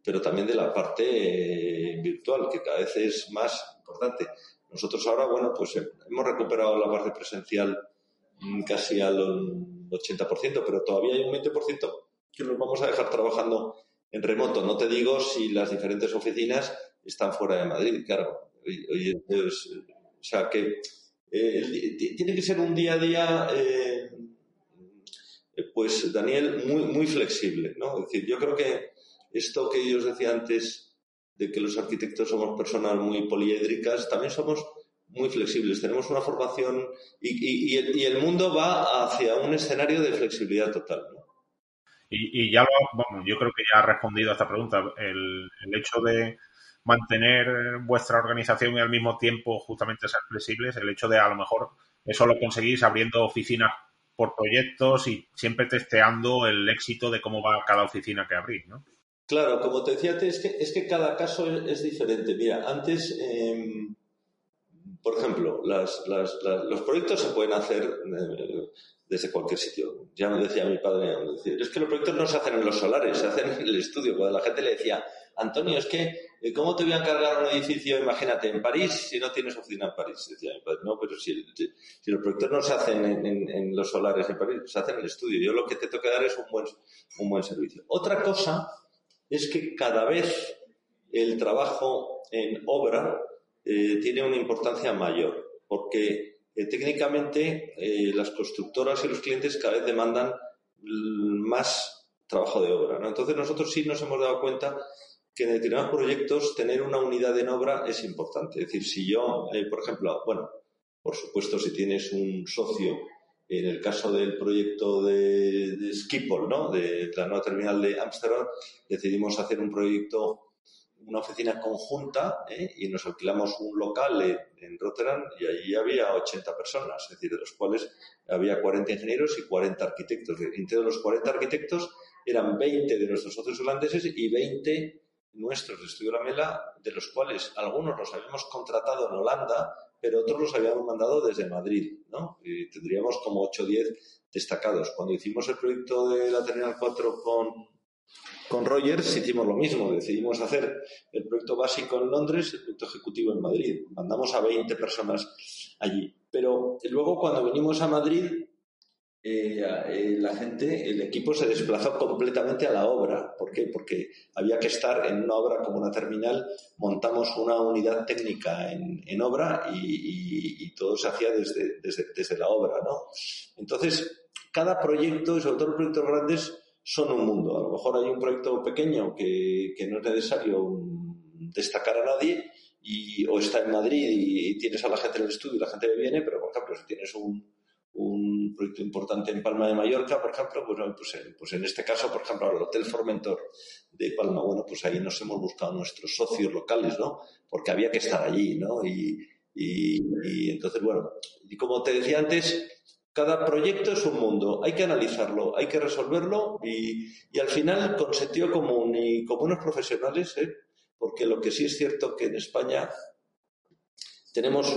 pero también de la parte eh, virtual, que cada vez es más importante. Nosotros ahora, bueno, pues eh, hemos recuperado la parte presencial mm, casi al 80%, pero todavía hay un 20% que nos vamos a dejar trabajando en remoto. No te digo si las diferentes oficinas están fuera de Madrid, claro. o sea que eh, tiene que ser un día a día, pues Daniel, muy, muy flexible, ¿no? Es decir, yo creo que esto que yo os decía antes de que los arquitectos somos personas muy poliédricas, también somos muy flexibles. Tenemos una formación y, el, mundo va hacia un escenario de flexibilidad total. Y, ya lo, bueno, yo creo que ya ha respondido a esta pregunta. El, hecho de mantener vuestra organización y al mismo tiempo justamente ser flexibles, el hecho de a lo mejor eso lo conseguís abriendo oficinas por proyectos y siempre testeando el éxito de cómo va cada oficina que abrís, ¿no? Claro, como te decía es que, es que cada caso es, diferente. Mira, antes, em, por ejemplo, los proyectos se pueden hacer eh, desde cualquier sitio. Ya me decía mi padre, es que los proyectos no se hacen en los solares, se hacen en el estudio. Cuando la gente le decía, Antonio, es que, eh, ¿cómo te voy a encargar un edificio, imagínate, en París, si no tienes oficina en París? Decía mi padre, no, pero si, los proyectos no se hacen en, los solares en París, se hacen en el estudio. Yo lo que te tengo que dar es un buen, un buen servicio. Otra cosa es que cada vez el trabajo en obra eh, tiene una importancia mayor, porque eh, técnicamente eh, las constructoras y los clientes cada vez demandan más trabajo de obra. Entonces nosotros sí nos hemos dado cuenta que en determinados proyectos tener una unidad en obra es importante. Es decir, si yo, por ejemplo, bueno, por supuesto, si tienes un socio en el caso del proyecto de, de Schiphol, ¿no? de la nueva terminal de Ámsterdam, decidimos hacer un proyecto, una oficina conjunta, ¿eh? y nos alquilamos un local en, Rotterdam y allí había 80 personas, es decir, de los cuales había 40 ingenieros y 40 arquitectos. Entre los 40 arquitectos eran 20 de nuestros socios holandeses y 20 nuestros de Estudio Lamela, de los cuales algunos los habíamos contratado en Holanda pero otros los habíamos mandado desde Madrid, ¿no? Tendríamos como 8 o 10 destacados. Cuando hicimos el proyecto de la Terminal 4 con, con Rogers hicimos lo mismo, decidimos hacer el proyecto básico en Londres, el proyecto ejecutivo en Madrid. Mandamos a 20 personas allí. Pero luego cuando vinimos a Madrid eh, eh, la gente, el equipo se desplazó completamente a la obra. ¿Por qué? Porque había que estar en una obra como una terminal, montamos una unidad técnica en, obra y, todo se hacía desde, desde, la obra, ¿no? Entonces, cada proyecto, y sobre todo los proyectos grandes, son un mundo. A lo mejor hay un proyecto pequeño que, no es necesario destacar a nadie y, o está en Madrid y, y, tienes a la gente en el estudio y la gente viene, pero por ejemplo, si tienes un, un proyecto importante en Palma de Mallorca, por ejemplo, pues, pues, pues, en este caso, por ejemplo, el Hotel Formentor de Palma, bueno, pues ahí nos hemos buscado nuestros socios locales, ¿no? Porque había que estar allí, ¿no? Y, entonces, bueno, y como te decía antes, cada proyecto es un mundo, hay que analizarlo, hay que resolverlo y, al final con sentido común y como unos profesionales, ¿eh? porque lo que sí es cierto que en España tenemos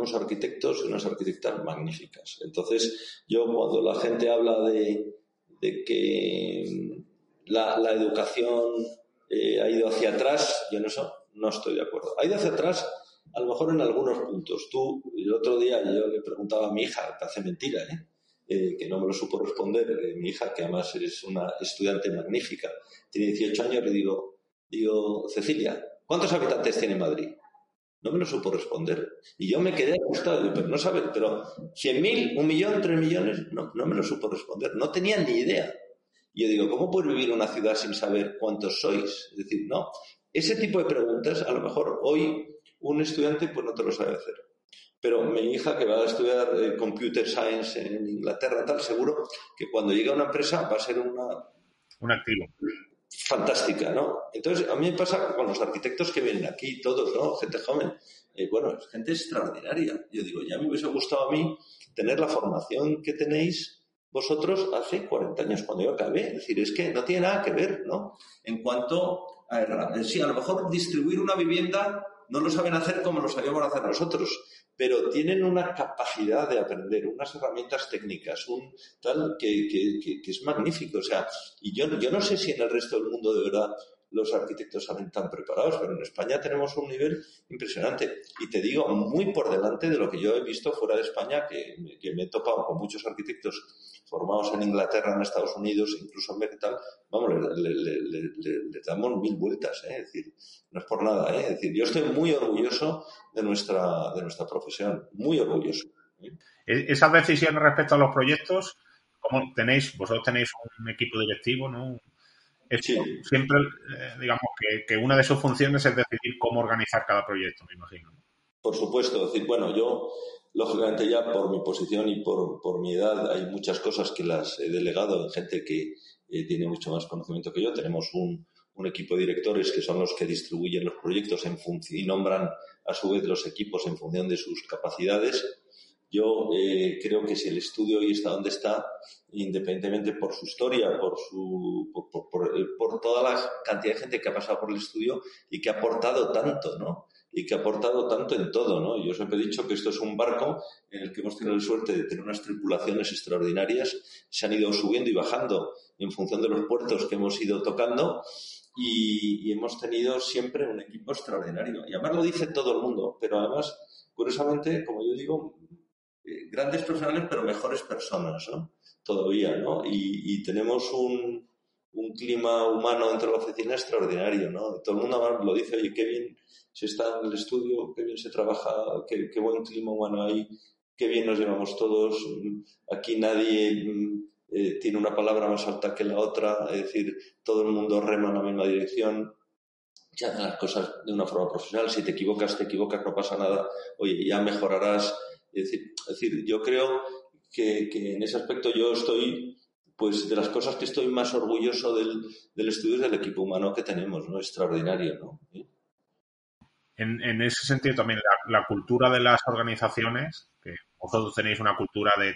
unos arquitectos y unas arquitectas magníficas. Entonces, yo cuando la gente habla de, que la, educación eh, ha ido hacia atrás, yo en eso no estoy de acuerdo. Ha ido hacia atrás a lo mejor en algunos puntos. Tú, el otro día yo le preguntaba a mi hija, que hace mentira, ¿eh? Eh, que no me lo supo responder, mi hija, que además es una estudiante magnífica, tiene 18 años, le digo, digo, Cecilia, ¿cuántos habitantes tiene Madrid? No me lo supo responder. Y yo me quedé asustado, pero no sabe, pero 100.000, un millón, tres millones, no, no me lo supo responder. No tenía ni idea. Y yo digo, ¿cómo puede vivir una ciudad sin saber cuántos sois? Es decir, no. Ese tipo de preguntas, a lo mejor hoy un estudiante pues no te lo sabe hacer. Pero mi hija que va a estudiar eh, Computer Science en Inglaterra, tal, seguro que cuando llegue a una empresa va a ser una... Un activo. Fantástica, ¿no? Entonces, a mí me pasa con los arquitectos que vienen aquí, todos, ¿no? Gente joven. Eh, bueno, es gente extraordinaria. Yo digo, ya me hubiese gustado a mí tener la formación que tenéis vosotros hace 40 años cuando yo acabé. Es decir, es que no tiene nada que ver, ¿no? En cuanto a, sí, a lo mejor distribuir una vivienda no lo saben hacer como lo sabíamos hacer nosotros, pero tienen una capacidad de aprender, unas herramientas técnicas, un tal que, que, es magnífico. O sea, y yo, yo no sé si en el resto del mundo de verdad los arquitectos salen tan preparados, pero en España tenemos un nivel impresionante. Y te digo, muy por delante de lo que yo he visto fuera de España, que, que me he topado con muchos arquitectos formados en Inglaterra, en Estados Unidos, incluso en tal, vamos, le, damos mil vueltas, ¿eh? es decir, no es por nada, ¿eh? es decir, yo estoy muy orgulloso de nuestra, de nuestra profesión, muy orgulloso. ¿eh? E-, esas decisiones respecto a los proyectos, ¿cómo tenéis, vosotros tenéis un equipo directivo, ¿no? Siempre, digamos, que, que, una de sus funciones es decidir cómo organizar cada proyecto, me imagino. Por supuesto, es decir, bueno, yo Lógicamente ya por mi posición y por, por, mi edad hay muchas cosas que las he delegado en gente que eh, tiene mucho más conocimiento que yo. Tenemos un, un, equipo de directores que son los que distribuyen los proyectos en y nombran a su vez los equipos en función de sus capacidades. Yo eh, creo que si el estudio hoy está donde está, independientemente por su historia, por, su, por, por, por, toda la cantidad de gente que ha pasado por el estudio y que ha aportado tanto, ¿no? y que ha aportado tanto en todo, ¿no? Yo siempre he dicho que esto es un barco en el que hemos tenido la suerte de tener unas tripulaciones extraordinarias, se han ido subiendo y bajando en función de los puertos que hemos ido tocando y, hemos tenido siempre un equipo extraordinario. Y además lo dice todo el mundo, pero además, curiosamente, como yo digo, eh, grandes profesionales, pero mejores personas, ¿no? Todavía, ¿no? y tenemos un, clima humano dentro de la oficina extraordinario, ¿no? Todo el mundo lo dice, oye, qué bien se está en el estudio, qué bien se trabaja, qué, buen clima humano hay, qué bien nos llevamos todos, aquí nadie mm, eh, tiene una palabra más alta que la otra, es decir, todo el mundo rema en la misma dirección, se hacen las cosas de una forma profesional, si te equivocas, te equivocas, no pasa nada, oye, ya mejorarás, es decir, yo creo que, que en ese aspecto yo estoy pues de las cosas que estoy más orgulloso del, estudio es del equipo humano que tenemos, ¿no? Extraordinario, ¿no? En, ese sentido también la, cultura de las organizaciones, que vosotros tenéis una cultura de,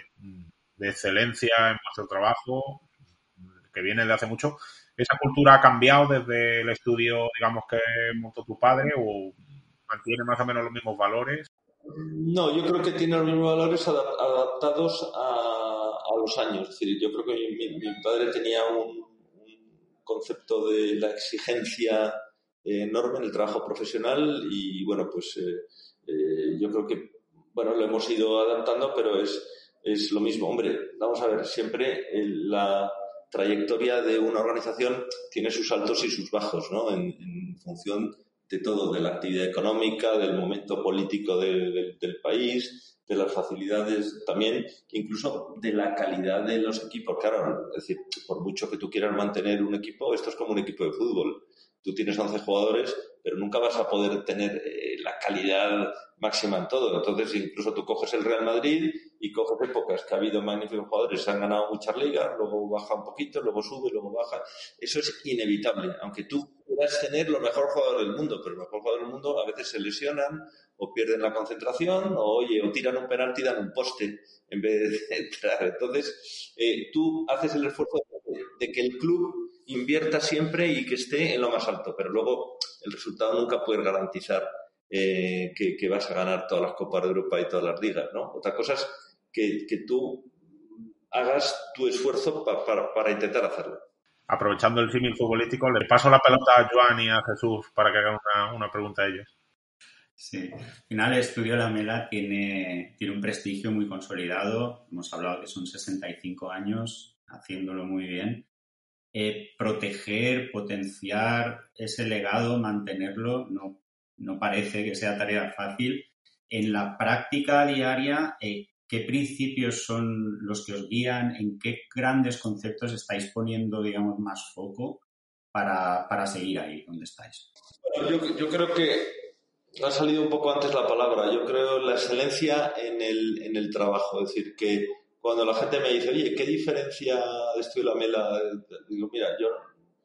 excelencia en vuestro trabajo, que viene de hace mucho, ¿esa cultura ha cambiado desde el estudio, digamos, que montó tu padre o mantiene más o menos los mismos valores? No, yo creo que tiene los mismos valores adaptados a a los años. Es decir, yo creo que mi, padre tenía un, concepto de la exigencia enorme en el trabajo profesional y bueno, pues eh, eh, yo creo que bueno, lo hemos ido adaptando, pero es, es lo mismo. Hombre, vamos a ver, siempre la trayectoria de una organización tiene sus altos y sus bajos, ¿no? En, función de todo, de la actividad económica, del momento político del país, de las facilidades también, incluso de la calidad de los equipos. Claro, es decir, por mucho que tú quieras mantener un equipo, esto es como un equipo de fútbol. Tú tienes 11 jugadores, pero nunca vas a poder tener eh, la calidad máxima en todo. Entonces, incluso tú coges el Real Madrid y coges épocas que ha habido magníficos jugadores, se han ganado muchas ligas, luego baja un poquito, luego sube, luego baja. Eso es inevitable, aunque tú puedas tener los mejores jugadores del mundo, pero los mejores jugadores del mundo a veces se lesionan o pierden la concentración, o oye, o tiran un penalti y dan un poste en vez de entrar. Entonces, eh, tú haces el esfuerzo de, que el club invierta siempre y que esté en lo más alto, pero luego el resultado nunca puedes garantizar eh, que, vas a ganar todas las Copas de Europa y todas las ligas, ¿no? Otra cosa es que, tú hagas tu esfuerzo para intentar hacerlo. Aprovechando el símil futbolístico, le paso la pelota a Joan y a Jesús para que hagan una, una pregunta a ellos. Sí, al final el estudio La Mela tiene, tiene un prestigio muy consolidado. Hemos hablado que son 65 años haciéndolo muy bien. Eh, proteger, potenciar ese legado, mantenerlo, no, no parece que sea tarea fácil. En la práctica diaria, eh, ¿qué principios son los que os guían? ¿En qué grandes conceptos estáis poniendo, digamos, más foco para, para seguir ahí donde estáis? yo, yo creo que ha salido un poco antes la palabra. Yo creo la excelencia en el, en el trabajo. Es decir, que cuando la gente me dice, oye, ¿qué diferencia de esto y la mela? Digo, mira, yo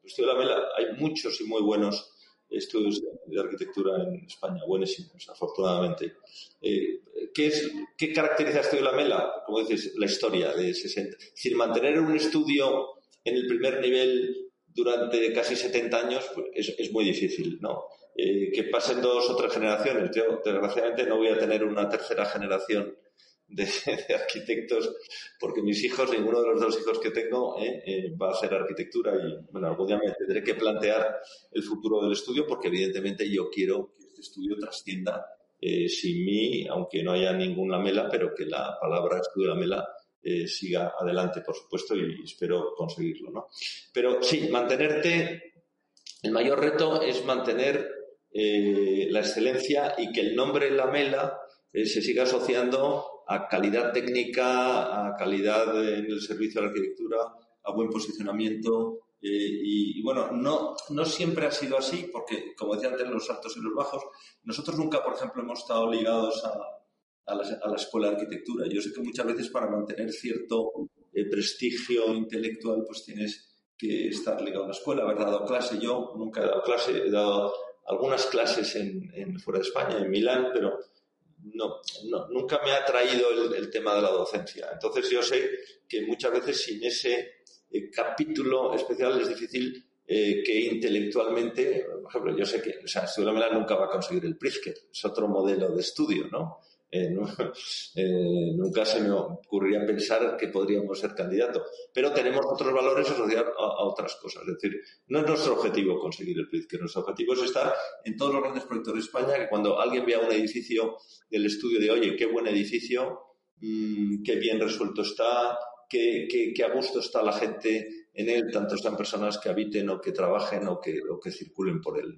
Estudio de la Mela, hay muchos y muy buenos estudios de, arquitectura en España, buenísimos, afortunadamente. Eh, ¿qué, es, ¿Qué caracteriza Estudio de la Mela? Como dices, la historia de 60. Es decir, mantener un estudio en el primer nivel durante casi 70 años pues, es, es, muy difícil, ¿no? Eh, que pasen dos o tres generaciones. Yo, desgraciadamente, no voy a tener una tercera generación de, arquitectos, porque mis hijos, ninguno de los dos hijos que tengo, eh, eh, va a hacer arquitectura y, bueno, algún día me tendré que plantear el futuro del estudio, porque evidentemente yo quiero que este estudio trascienda eh, sin mí, aunque no haya ninguna mela, pero que la palabra estudio de la mela siga adelante, por supuesto, y espero conseguirlo, ¿no? Pero sí, mantenerte, el mayor reto es mantener la excelencia y que el nombre Lamela se siga asociando a calidad técnica, a calidad en el servicio de la arquitectura, a buen posicionamiento. Eh, y, bueno, no, no siempre ha sido así, porque como decía antes, los altos y los bajos, nosotros nunca, por ejemplo, hemos estado ligados a, a, la, escuela de arquitectura. Yo sé que muchas veces para mantener cierto eh, prestigio intelectual, pues tienes que estar ligado a la escuela, haber dado clase. Yo nunca he dado clase, he dado algunas clases en, fuera de España, en Milán, pero no, no, nunca me ha traído el, tema de la docencia. Entonces yo sé que muchas veces sin ese eh, capítulo especial es difícil eh, que intelectualmente, por ejemplo, yo sé que, o sea, nunca va a conseguir el Pritzker, es otro modelo de estudio, ¿no? Eh, eh, nunca se me ocurriría pensar que podríamos ser candidatos. Pero tenemos otros valores asociados a, otras cosas. Es decir, no es nuestro objetivo conseguir el que Nuestro objetivo es estar en todos los grandes proyectos de España, que cuando alguien vea un edificio del estudio de, oye, qué buen edificio, mm, qué bien resuelto está, qué, qué, a gusto está la gente en él, tanto sean personas que habiten o que trabajen o que, o que circulen por él.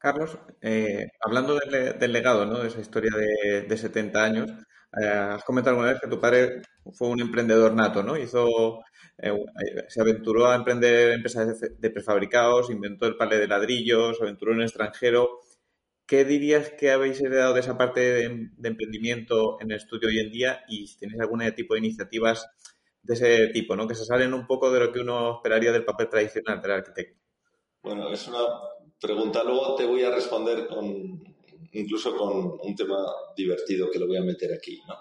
Carlos, eh, hablando del, legado, ¿no? de esa historia de, 70 años, eh, has comentado alguna vez que tu padre fue un emprendedor nato, ¿no? Hizo, eh, se aventuró a emprender empresas de prefabricados, inventó el palé de ladrillos, se aventuró en el extranjero. ¿Qué dirías que habéis heredado de esa parte de, emprendimiento en el estudio hoy en día y si tenéis algún tipo de iniciativas de ese tipo, ¿no? Que se salen un poco de lo que uno esperaría del papel tradicional del arquitecto. Bueno, es una pregunta. Luego te voy a responder con incluso con un tema divertido que lo voy a meter aquí. ¿no?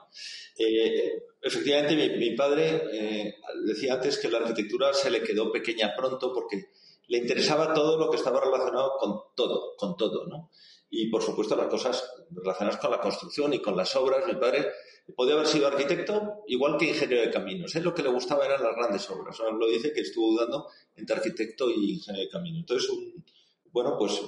Eh, efectivamente, mi, padre eh, decía antes que la arquitectura se le quedó pequeña pronto porque le interesaba todo lo que estaba relacionado con todo, con todo, ¿no? Y por supuesto las cosas relacionadas con la construcción y con las obras. Mi padre podía haber sido arquitecto igual que ingeniero de caminos. Lo que le gustaba eran las grandes obras. Lo dice que estuvo dudando entre arquitecto y ingeniero de caminos. Entonces, un, bueno, pues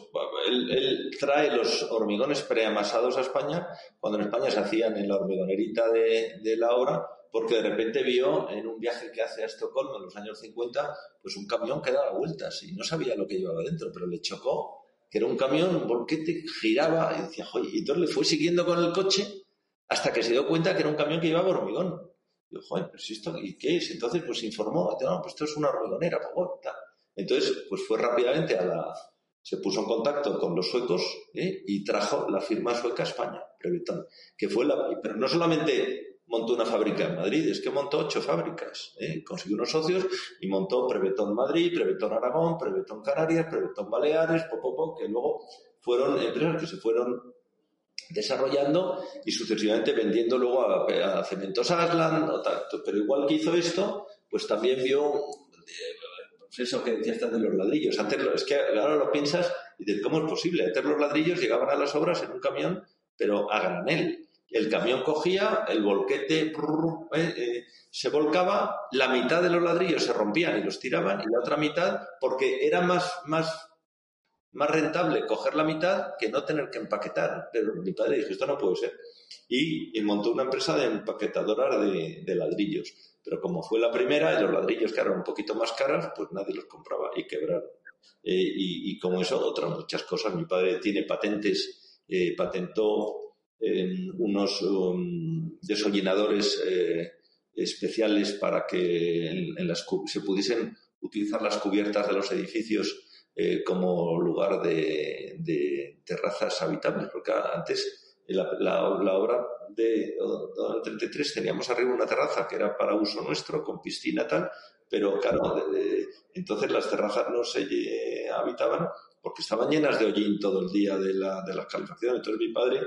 él, trae los hormigones preamasados a España, cuando en España se hacían en la hormigonerita de, la obra, porque de repente vio en un viaje que hace a Estocolmo en los años 50, pues un camión que daba vueltas y no sabía lo que llevaba dentro, pero le chocó, que era un camión, un volquete, giraba y decía, joder, y entonces le fue siguiendo con el coche hasta que se dio cuenta que era un camión que llevaba hormigón. Y dijo, joder, pero si esto, ¿y qué es? Entonces, pues informó, no, pues esto es una hormigonera, pues, Entonces, pues fue rápidamente a la, se puso en contacto con los suecos ¿eh? y trajo la firma sueca a España, Prevetón, que fue la, pero no solamente montó una fábrica en Madrid, es que montó ocho fábricas, ¿eh? consiguió unos socios y montó Prevetón Madrid, Prevetón Aragón, Prevetón Canarias, Prevetón Baleares, Popopo, que luego fueron empresas que se fueron desarrollando y sucesivamente vendiendo luego a, Cementos Aslan, pero igual que hizo esto, pues también vio eso que decías de los ladrillos. Antes, es que ahora lo piensas y dices, ¿cómo es posible? Antes los ladrillos llegaban a las obras en un camión, pero a granel. El camión cogía, el volquete eh, eh, se volcaba, la mitad de los ladrillos se rompían y los tiraban, y la otra mitad, porque era más, más, más rentable coger la mitad que no tener que empaquetar. Pero mi padre dijo, esto no puede ser. Y, montó una empresa de empaquetadoras de ladrillos pero como fue la primera y los ladrillos que eran un poquito más caros, pues nadie los compraba y quebraron. Eh, y, como eso, otras muchas cosas. Mi padre tiene patentes, eh, patentó em, unos um, desollinadores eh, especiales para que en, se pudiesen utilizar las cubiertas de los edificios como lugar de, de terrazas habitables, porque antes la, obra de, 33 teníamos arriba una terraza que era para uso nuestro, con piscina tal, Pero claro, entonces las terrazas no se habitaban porque estaban llenas de hollín todo el día de la, de. Entonces mi padre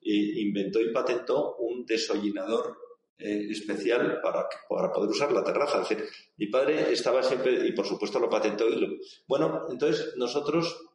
eh, inventó y patentó un desollinador eh, especial para, para poder usar la terraza. mi padre estaba siempre, y por supuesto lo patentó. Y lo, bueno, entonces nosotros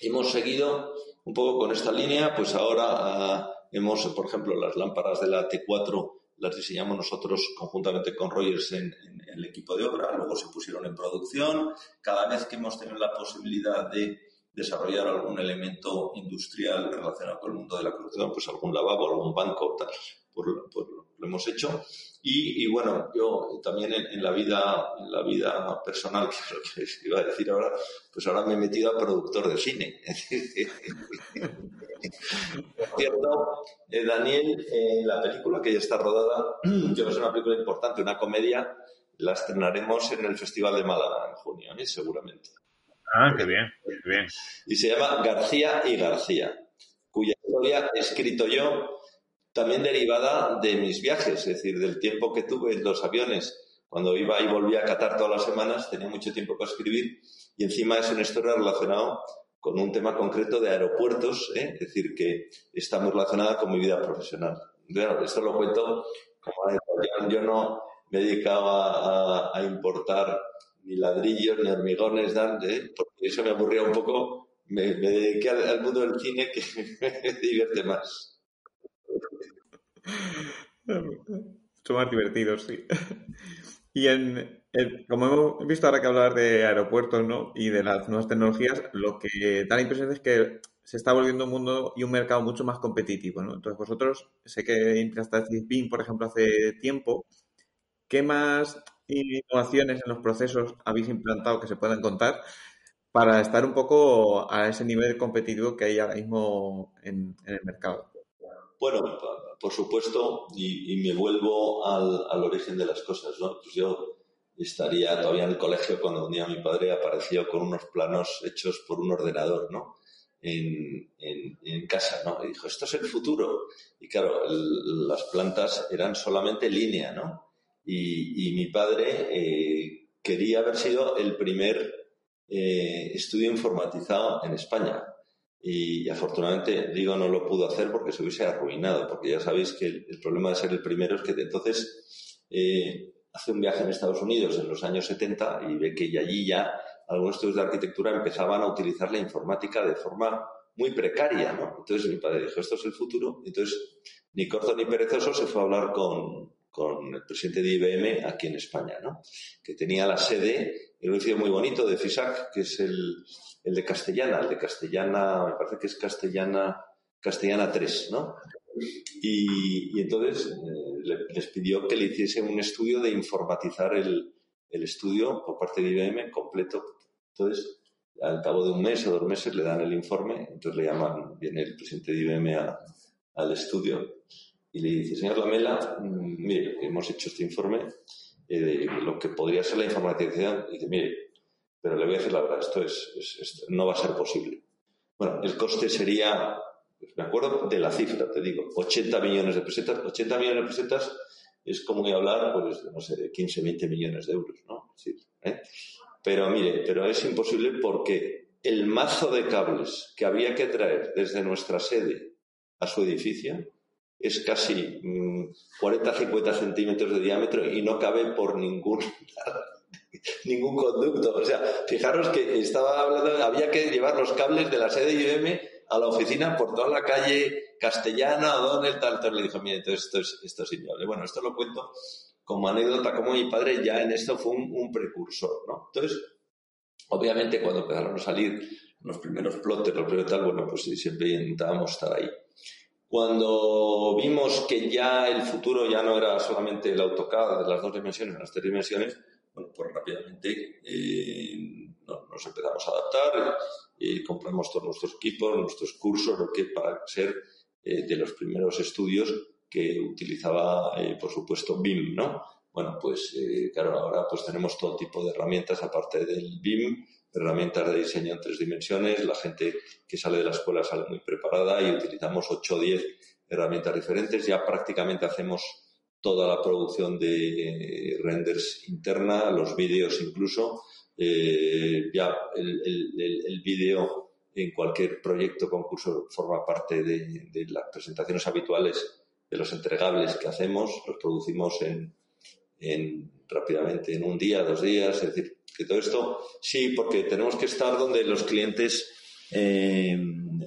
hemos seguido un poco con esta línea, pues ahora ah, hemos, por ejemplo, las lámparas de la T4 las diseñamos nosotros conjuntamente con Rogers en, el equipo de obra, luego se pusieron en producción. Cada vez que hemos tenido la posibilidad de desarrollar algún elemento industrial relacionado con el mundo de la construcción, pues algún lavabo, algún banco, tal, pues, pues lo hemos hecho. Y, bueno, yo también en, la vida, en la vida personal, que es lo que iba a decir ahora, pues ahora me he metido a productor de cine. Por cierto, eh, Daniel, en la película que ya está rodada, que es una película importante, una comedia, la estrenaremos en el Festival de Málaga en junio, ¿eh? seguramente. Ah, qué bien, qué bien. Y se llama García y García, cuya historia he escrito yo también derivada de mis viajes, es decir, del tiempo que tuve en los aviones. Cuando iba y volvía a Qatar todas las semanas, tenía mucho tiempo para escribir y encima es una historia relacionada con un tema concreto de aeropuertos, ¿eh? es decir, que está muy relacionada con mi vida profesional. Bueno, esto lo cuento como yo no me dedicaba a, importar ni ladrillos ni hormigones, ¿eh? porque eso me aburría un poco. Me, dediqué al, mundo del cine que me divierte más. Son más divertidos, sí. Y en, como hemos visto ahora que hablar de aeropuertos ¿no? y de las nuevas tecnologías, lo que da la impresión es que se está volviendo un mundo y un mercado mucho más competitivo. ¿no? Entonces, vosotros, sé que implantasteis BIM, por ejemplo, hace tiempo. ¿Qué más innovaciones en los procesos habéis implantado que se puedan contar para estar un poco a ese nivel competitivo que hay ahora mismo en el mercado? Bueno, por supuesto, y, me vuelvo al, origen de las cosas, ¿no? Pues yo estaría todavía en el colegio cuando un día mi padre apareció con unos planos hechos por un ordenador, ¿no? En, casa, ¿no? Y dijo, esto es el futuro. Y claro, las plantas eran solamente línea, ¿no? Y, mi padre eh, quería haber sido el primer eh, estudio informatizado en España y afortunadamente digo no lo pudo hacer porque se hubiese arruinado, porque ya sabéis que el, problema de ser el primero es que entonces eh, hace un viaje en Estados Unidos en los años 70 y ve que allí ya algunos estudios de arquitectura empezaban a utilizar la informática de forma muy precaria, ¿no? Entonces mi padre dijo, esto es el futuro. Entonces, ni corto ni perezoso se fue a hablar con, con el presidente de IBM aquí en España, ¿no? Que tenía la sede en un edificio muy bonito de FISAC, que es el, el de Castellana, el de Castellana, me parece que es Castellana, Castellana 3, ¿no? Y, entonces eh, les pidió que le hiciese un estudio de informatizar el, estudio por parte de IBM completo. Entonces, al cabo de un mes o dos meses le dan el informe, entonces le llaman, viene el presidente de IBM al estudio y le dice, señor Lamela, mm, mire, hemos hecho este informe eh, lo que podría ser la informatización. Dice, mire, pero le voy a decir la verdad, esto, es, no va a ser posible. Bueno, el coste sería, me acuerdo de la cifra, te digo, 80 millones de pesetas. 80 millones de pesetas es como hablar, pues, no sé, de 15, 20 millones de euros, ¿no? ¿eh? Pero mire, pero es imposible porque el mazo de cables que había que traer desde nuestra sede a su edificio es casi 40-50 mm, centímetros de diámetro y no cabe por ningún ningún conducto. O sea, fijaros que estaba hablando, había que llevar los cables de la sede IBM a la oficina por toda la calle castellana, o donde tal, tal. Le dijo, mire, entonces esto es, esto es inviable. Bueno, esto lo cuento como anécdota, como mi padre ya en esto fue un, precursor, ¿no? Entonces, obviamente cuando empezaron a salir los primeros plotters, los primeros tal, bueno, pues siempre intentábamos estar ahí. Cuando vimos que ya el futuro ya no era solamente el AutoCAD de las dos dimensiones, las tres dimensiones, bueno, pues rápidamente eh, nos empezamos a adaptar y compramos todos nuestros equipos, nuestros cursos, lo que para ser eh, de los primeros estudios que utilizaba, eh, por supuesto, BIM, ¿no? Bueno, pues claro, ahora pues tenemos todo tipo de herramientas aparte del BIM, herramientas de diseño en tres dimensiones, la gente que sale de la escuela sale muy preparada y utilizamos 8 o 10 herramientas diferentes, ya prácticamente hacemos toda la producción de renders interna, los vídeos incluso. Eh, ya el, vídeo en cualquier proyecto, concurso, forma parte de, las presentaciones habituales de los entregables que hacemos. Los producimos en, rápidamente, en un día, dos días. Es decir, que todo esto sí, porque tenemos que estar donde los clientes eh,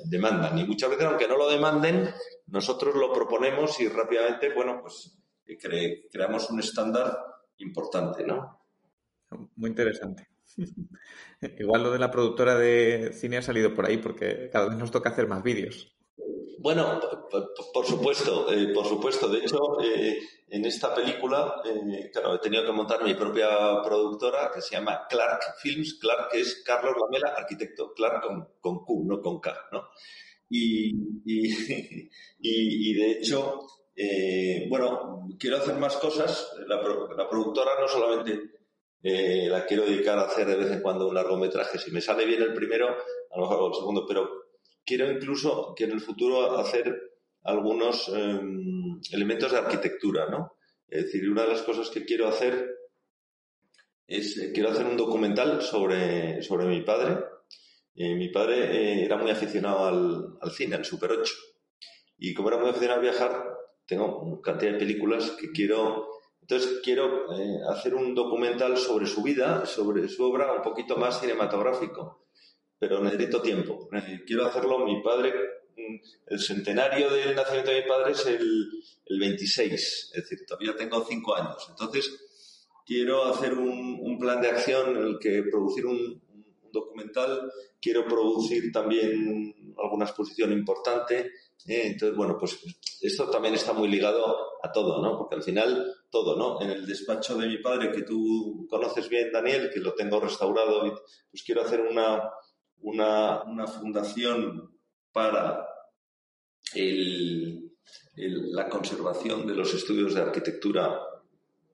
demandan. Y muchas veces, aunque no lo demanden, nosotros lo proponemos y rápidamente, bueno, pues creamos un estándar importante, ¿no? Muy interesante. Igual lo de la productora de cine ha salido por ahí porque cada vez nos toca hacer más vídeos. Bueno, por, supuesto, eh, por supuesto. De hecho, eh, en esta película, eh, claro, he tenido que montar mi propia productora que se llama Clark Films. Clark es Carlos Lamela, arquitecto. Clark con, con Q, no con K, ¿no? Y, y, y, de hecho, bueno, quiero hacer más cosas. La, la productora no solamente la quiero dedicar a hacer de vez en cuando un largometraje. Si me sale bien el primero, a lo mejor el segundo, pero quiero incluso que en el futuro hacer algunos em, elementos de arquitectura, ¿no? Es decir, una de las cosas que quiero hacer es, eh, quiero hacer un documental sobre, sobre mi padre. Eh, mi padre eh, era muy aficionado al, al, cine, al Super 8. Y como era muy aficionado a viajar, tengo cantidad de películas que quiero... Entonces quiero hacer un documental sobre su vida, sobre su obra, un poquito más cinematográfico pero necesito tiempo. Quiero hacerlo. Mi padre, mm, el centenario del nacimiento de mi padre es el, el 26, es decir, todavía tengo cinco años. Entonces, quiero hacer un, un plan de acción en el que producir un, un, documental, quiero producir también alguna exposición importante. ¿eh? entonces, bueno, pues esto también está muy ligado a todo, ¿no? Porque al final, todo, ¿no? En el despacho de mi padre, que tú conoces bien, Daniel, que lo tengo restaurado, pues quiero hacer una, una, fundación para la conservación de los estudios de arquitectura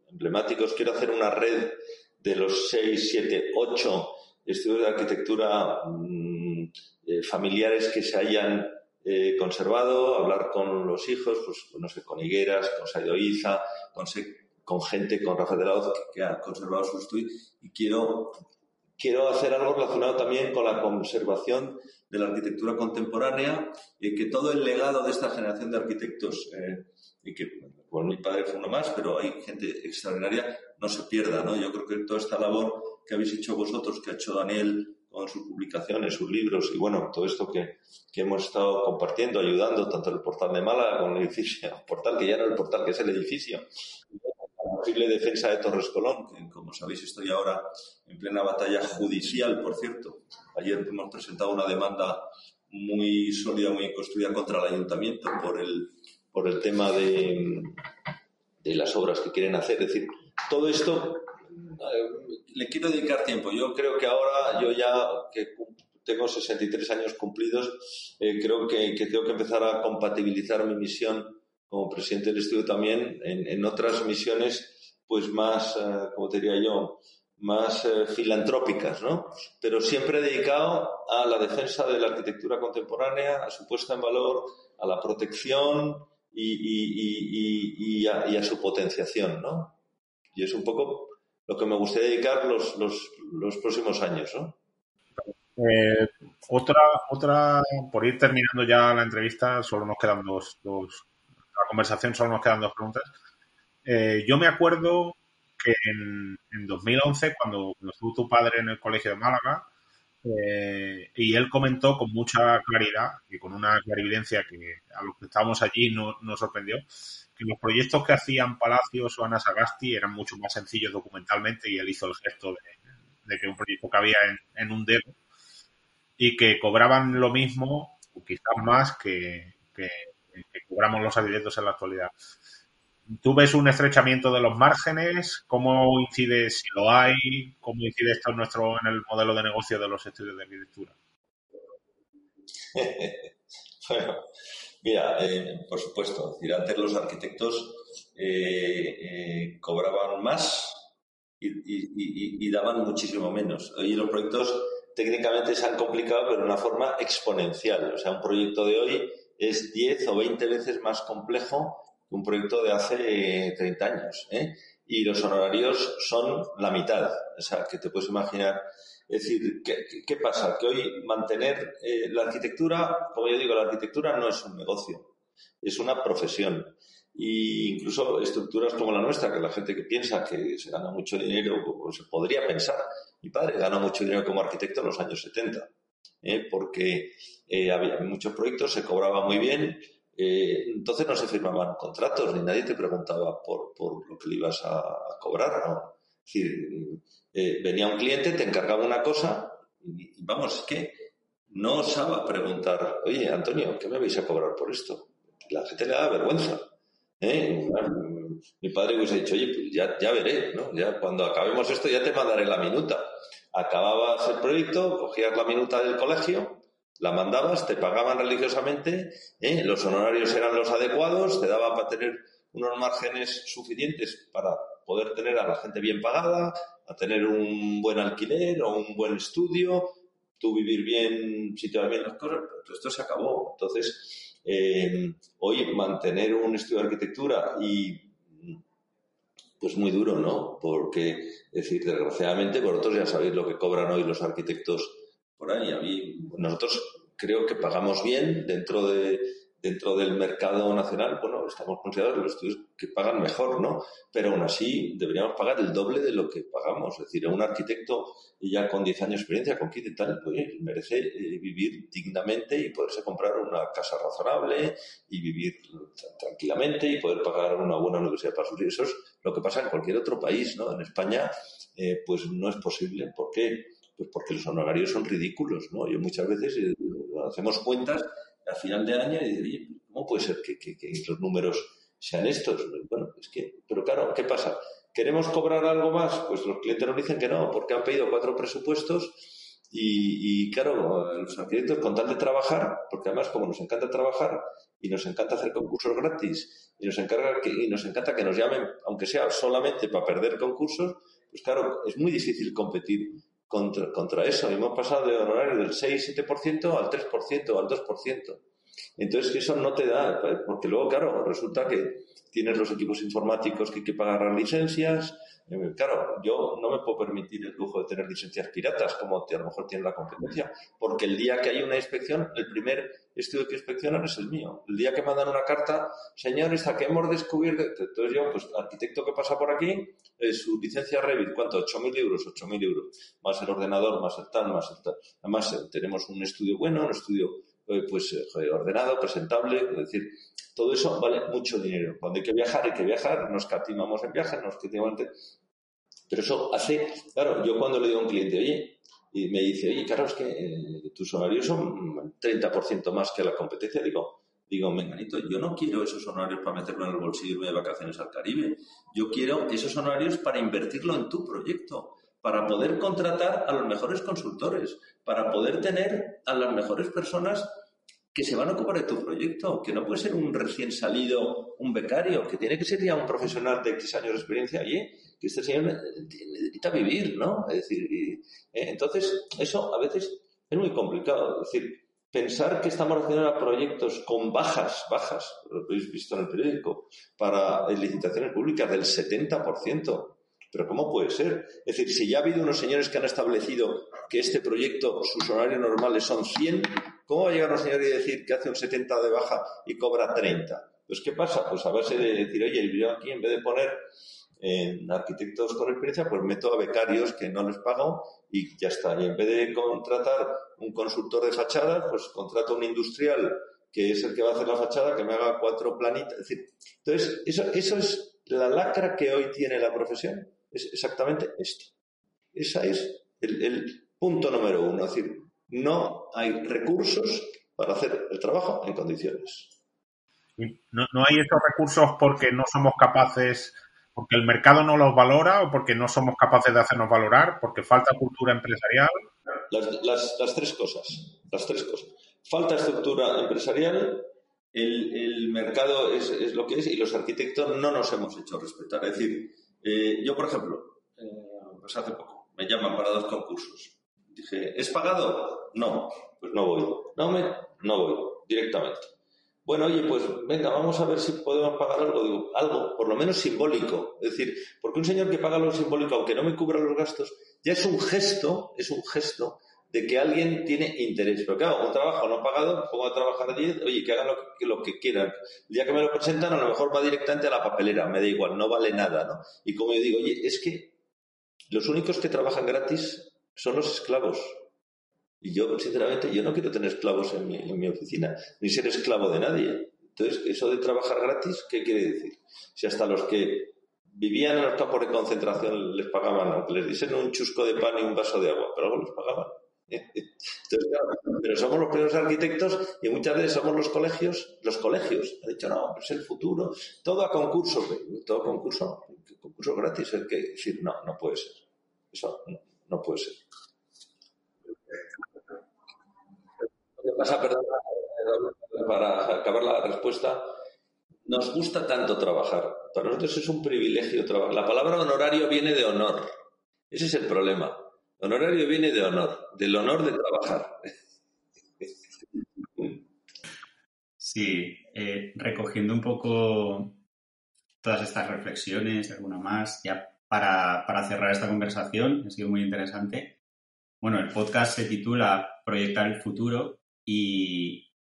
emblemáticos. Quiero hacer una red de los 6, 7, 8 estudios de arquitectura mm, eh, familiares que se hayan eh, conservado, hablar con los hijos, pues no sé, con Higueras, con Saido Iza, con, con gente, con Rafael de la Hoz, que, que ha conservado su estudio y quiero quiero hacer algo relacionado también con la conservación de la arquitectura contemporánea y que todo el legado de esta generación de arquitectos, eh, y que bueno, mi padre fue uno más, pero hay gente extraordinaria, no se pierda. ¿no? Yo creo que toda esta labor que habéis hecho vosotros, que ha hecho Daniel con sus publicaciones, sus libros y bueno, todo esto que, que hemos estado compartiendo, ayudando, tanto el portal de Málaga como el edificio, portal que ya no es el portal, que es el edificio, posible defensa de Torres Colón, que como sabéis estoy ahora en plena batalla judicial, por cierto. Ayer hemos presentado una demanda muy sólida, muy construida contra el ayuntamiento por el, por el tema de, de las obras que quieren hacer. Es decir, todo esto eh, le quiero dedicar tiempo. Yo creo que ahora, yo ya que tengo 63 años cumplidos, eh, creo que, que tengo que empezar a compatibilizar mi misión como presidente del estudio también en, en otras misiones pues más, eh, como te diría yo, más eh, filantrópicas, ¿no? Pero siempre dedicado a la defensa de la arquitectura contemporánea, a su puesta en valor, a la protección y, a, su potenciación, ¿no? Y es un poco lo que me gustaría dedicar los, los, próximos años, ¿no? Eh, otra, otra, por ir terminando ya la entrevista, solo nos quedan dos, dos la conversación solo nos quedan dos preguntas. Eh, yo me acuerdo que en, 2011, cuando, estuvo tu padre en el colegio de Málaga, eh, y él comentó con mucha claridad y con una clarividencia que a los que estábamos allí nos no sorprendió, que los proyectos que hacían Palacios o Ana Sagasti eran mucho más sencillos documentalmente y él hizo el gesto de, que un proyecto cabía en, un dedo y que cobraban lo mismo o quizás más que, que, que cobramos los arquitectos en la actualidad. ¿Tú ves un estrechamiento de los márgenes? ¿Cómo incide, si lo hay, cómo incide esto en, nuestro, en el modelo de negocio de los estudios de arquitectura? bueno, mira, eh, por supuesto, antes los arquitectos eh, eh, cobraban más y, y, daban muchísimo menos. Hoy los proyectos técnicamente se han complicado, pero de una forma exponencial. O sea, un proyecto de hoy es 10 o 20 veces más complejo un proyecto de hace 30 años. ¿eh? Y los honorarios son la mitad. O sea, que te puedes imaginar. Es decir, ¿qué, pasa? Que hoy mantener eh, la arquitectura, como yo digo, la arquitectura no es un negocio, es una profesión. Y incluso estructuras como la nuestra, que la gente que piensa que se gana mucho dinero, pues se podría pensar. Mi padre ganó mucho dinero como arquitecto en los años 70, ¿eh? porque eh, había muchos proyectos, se cobraba muy bien, eh, entonces no se firmaban contratos, ni nadie te preguntaba por, por lo que le ibas a, cobrar. ¿no? Es decir, venía un cliente, te encargaba una cosa, y, vamos, es que no osaba preguntar, oye, Antonio, ¿qué me vais a cobrar por esto? La gente le da vergüenza. ¿eh? Mi padre hubiese dicho, oye, pues ya, ya veré, ¿no? Ya cuando acabemos esto ya te mandaré la minuta. Acababas el proyecto, cogías la minuta del colegio, la mandabas, te pagaban religiosamente, ¿eh? los honorarios eran los adecuados, te daba para tener unos márgenes suficientes para poder tener a la gente bien pagada, a tener un buen alquiler o un buen estudio, tú vivir bien si te van bien las cosas, pero esto se acabó. Entonces, eh, hoy mantener un estudio de arquitectura y pues muy duro, ¿no? Porque, es decir, desgraciadamente, vosotros ya sabéis lo que cobran hoy los arquitectos por. A mí, nosotros creo que pagamos bien dentro de, dentro del mercado nacional, bueno, estamos considerados los estudios que pagan mejor, ¿no? Pero aún así deberíamos pagar el doble de lo que pagamos. Es decir, un arquitecto ya con 10 años de experiencia, con 15 y tal, pues, merece eh, vivir dignamente y poderse comprar una casa razonable y vivir tranquilamente y poder pagar una buena universidad para sus hijos. Eso es lo que pasa en cualquier otro país, ¿no? En España, eh, pues no es posible. ¿Por qué? Pues porque los honorarios son ridículos, ¿no? Yo muchas veces eh, hacemos cuentas a final de año y dice, ¿cómo puede ser que, los números sean estos? Bueno, es que, pero claro, ¿qué pasa? ¿Queremos cobrar algo más? Pues los clientes nos dicen que no, porque han pedido cuatro presupuestos y, claro, los arquitectos con tal de trabajar, porque además como nos encanta trabajar y nos encanta hacer concursos gratis y nos, encarga que, y nos encanta que nos llamen, aunque sea solamente para perder concursos, pues claro, es muy difícil competir contra, contra eso. Hemos pasado de honorarios del 6-7% al 3%, al 2%. Entonces, eso no te da, porque luego, claro, resulta que tienes los equipos informáticos que hay que pagar las licencias. Claro, yo no me puedo permitir el lujo de tener licencias piratas como a lo mejor tiene la competencia, porque el día que hay una inspección, el primer estudio que inspeccionan es el mío. El día que mandan una carta, señores, a que hemos descubierto, entonces yo, pues arquitecto que pasa por aquí, eh, su licencia Revit, ¿cuánto? 8.000 euros, 8.000 euros, más el ordenador, más el tal, más el tal. Además, eh, tenemos un estudio bueno, un estudio eh, pues ordenado, presentable, es decir, todo eso vale mucho dinero. Cuando hay que viajar, hay que viajar, nos catimamos en viajes, nos catimamos Pero eso hace, claro, yo cuando le digo a un cliente, oye, y me dice, oye, Carlos, es que eh, tus horarios son 30% más que la competencia. Digo, digo, menganito, yo no quiero esos honorarios para meterlo en el bolsillo de vacaciones al Caribe. Yo quiero esos honorarios para invertirlo en tu proyecto, para poder contratar a los mejores consultores, para poder tener a las mejores personas que se van a ocupar de tu proyecto, que no puede ser un recién salido, un becario, que tiene que ser ya un profesional de X años de experiencia. allí que este señor necesita vivir, ¿no? Es decir, eh, entonces eso a veces es muy complicado. Es decir, pensar que estamos haciendo proyectos con bajas, bajas, lo habéis visto en el periódico, para licitaciones públicas del 70%. Pero ¿cómo puede ser? Es decir, si ya ha habido unos señores que han establecido que este proyecto, sus horarios normales son 100, ¿cómo va a llegar un señor y decir que hace un 70 de baja y cobra 30? Pues ¿qué pasa? Pues a base de decir, oye, yo aquí en vez de poner en arquitectos con experiencia, pues meto a becarios que no les pago y ya está. Y en vez de contratar un consultor de fachada, pues contrato un industrial que es el que va a hacer la fachada, que me haga cuatro planitas. Es decir, entonces, eso, eso es la lacra que hoy tiene la profesión, es exactamente esto. Ese es el, punto número uno. Es decir, no hay recursos para hacer el trabajo en condiciones. No, no hay estos recursos porque no somos capaces porque el mercado no los valora o porque no somos capaces de hacernos valorar, porque falta cultura empresarial. Las, tres cosas, las tres cosas. Falta estructura empresarial, el, mercado es, lo que es y los arquitectos no nos hemos hecho respetar. Es decir, eh, yo, por ejemplo, eh, pues hace poco, me llaman para dos concursos. Dije, ¿es pagado? No, pues no voy. No, me, no voy directamente. bueno, oye, pues venga, vamos a ver si podemos pagar algo, digo, algo, por lo menos simbólico. Es decir, porque un señor que paga algo simbólico, aunque no me cubra los gastos, ya es un gesto, es un gesto de que alguien tiene interés. Pero claro, un trabajo no pagado, pongo a trabajar 10, oye, que hagan lo que, lo que quieran. El día que me lo presentan, a lo mejor va directamente a la papelera, me da igual, no vale nada, ¿no? Y como yo digo, oye, es que los únicos que trabajan gratis son los esclavos. Y yo, sinceramente, yo no quiero tener esclavos en mi, en mi oficina, ni ser esclavo de nadie. Entonces, eso de trabajar gratis, ¿qué quiere decir? Si hasta los que vivían en los campos de concentración les pagaban, aunque les dicen un chusco de pan y un vaso de agua, pero algo les pagaban. Entonces, claro, pero somos los primeros arquitectos y muchas veces somos los colegios, los colegios. Ha dicho, no, es el futuro, todo a concurso, todo concurso, concurso gratis, el que decir, no, no puede ser. Eso no, no puede ser. Lo que pasa, perdón, para acabar la respuesta, nos gusta tanto trabajar. Para nosotros es un privilegio trabajar. La palabra honorario viene de honor. Ese es el problema. Honorario viene de honor, del honor de trabajar. Sí, eh, recogiendo un poco todas estas reflexiones, alguna más, ya para, cerrar esta conversación, ha sido muy interesante. Bueno, el podcast se titula Proyectar el futuro y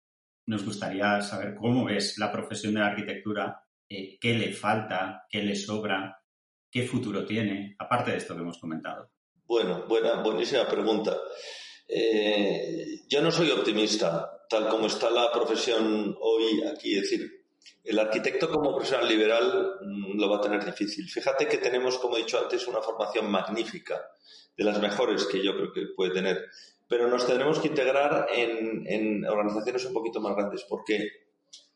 nos gustaría saber cómo es la profesión de la arquitectura, eh, qué le falta, qué le sobra, qué futuro tiene, aparte de esto que hemos comentado. Bueno, buena, buenísima pregunta. Eh, yo no soy optimista, tal como está la profesión hoy aquí. Es decir, el arquitecto como profesional liberal mm, lo va a tener difícil. Fíjate que tenemos, como he dicho antes, una formación magnífica, de las mejores que yo creo que puede tener. Pero nos tendremos que integrar en, en organizaciones un poquito más grandes, porque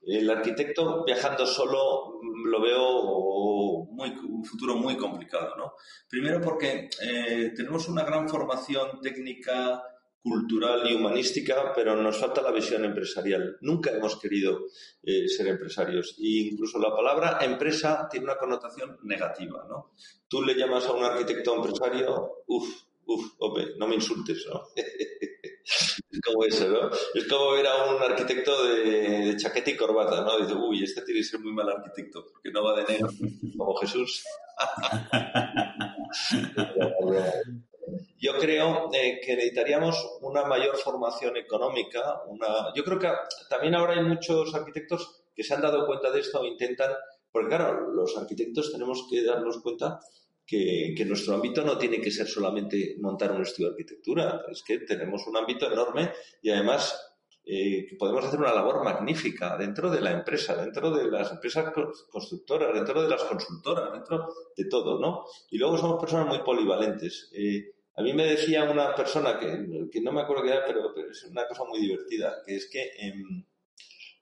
el arquitecto viajando solo mm, lo veo muy, un futuro muy complicado, ¿no? Primero porque eh, tenemos una gran formación técnica, cultural y humanística, pero nos falta la visión empresarial. Nunca hemos querido eh, ser empresarios. E incluso la palabra empresa tiene una connotación negativa, ¿no? Tú le llamas a un arquitecto empresario, uff, uff, no me insultes, ¿no? es como eso, ¿no? Es como ver a un arquitecto de, chaqueta y corbata, ¿no? Dice, uy, este tiene que ser muy mal arquitecto, porque no va de negro, como Jesús. Yo creo eh, que necesitaríamos una mayor formación económica. Una... Yo creo que también ahora hay muchos arquitectos que se han dado cuenta de esto o intentan, porque claro, los arquitectos tenemos que darnos cuenta que, nuestro ámbito no tiene que ser solamente montar un estudio de arquitectura, es que tenemos un ámbito enorme y además eh, que podemos hacer una labor magnífica dentro de la empresa, dentro de las empresas constructoras, dentro de las consultoras, dentro de todo, ¿no? Y luego somos personas muy polivalentes. Eh, a mí me decía una persona que, no me acuerdo qué era, pero, es una cosa muy divertida, que es que em,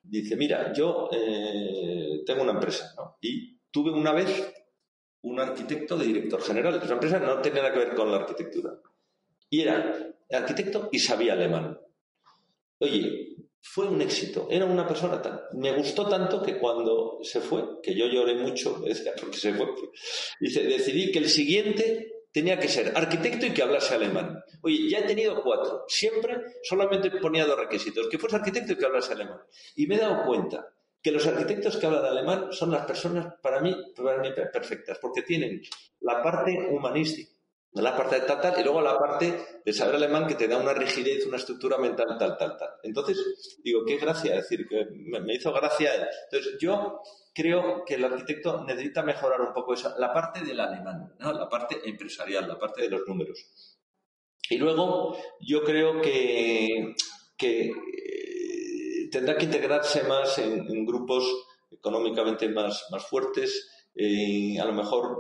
dice, mira, yo eh, tengo una empresa. Y tuve una vez un arquitecto de director general. Esa empresa no tenía nada que ver con la arquitectura. Y era arquitecto y sabía alemán. Oye, fue un éxito. Era una persona tan... Me gustó tanto que cuando se fue, que yo lloré mucho, porque se fue, dice, decidí que el siguiente tenía que ser arquitecto y que hablase alemán. Oye, ya he tenido cuatro. Siempre solamente ponía dos requisitos, que fuese arquitecto y que hablase alemán. Y me he dado cuenta que los arquitectos que hablan alemán son las personas para mí, para mí perfectas, porque tienen la parte humanística, la parte tal, tal, y luego la parte de saber alemán que te da una rigidez, una estructura mental, tal, tal, tal. Entonces, digo, qué gracia, es decir, que me, hizo gracia. Entonces, yo creo que el arquitecto necesita mejorar un poco esa, la parte del alemán, ¿no? la parte empresarial, la parte de los números. Y luego, yo creo que, que tendrá que integrarse más en, grupos económicamente más, más fuertes, eh, a lo mejor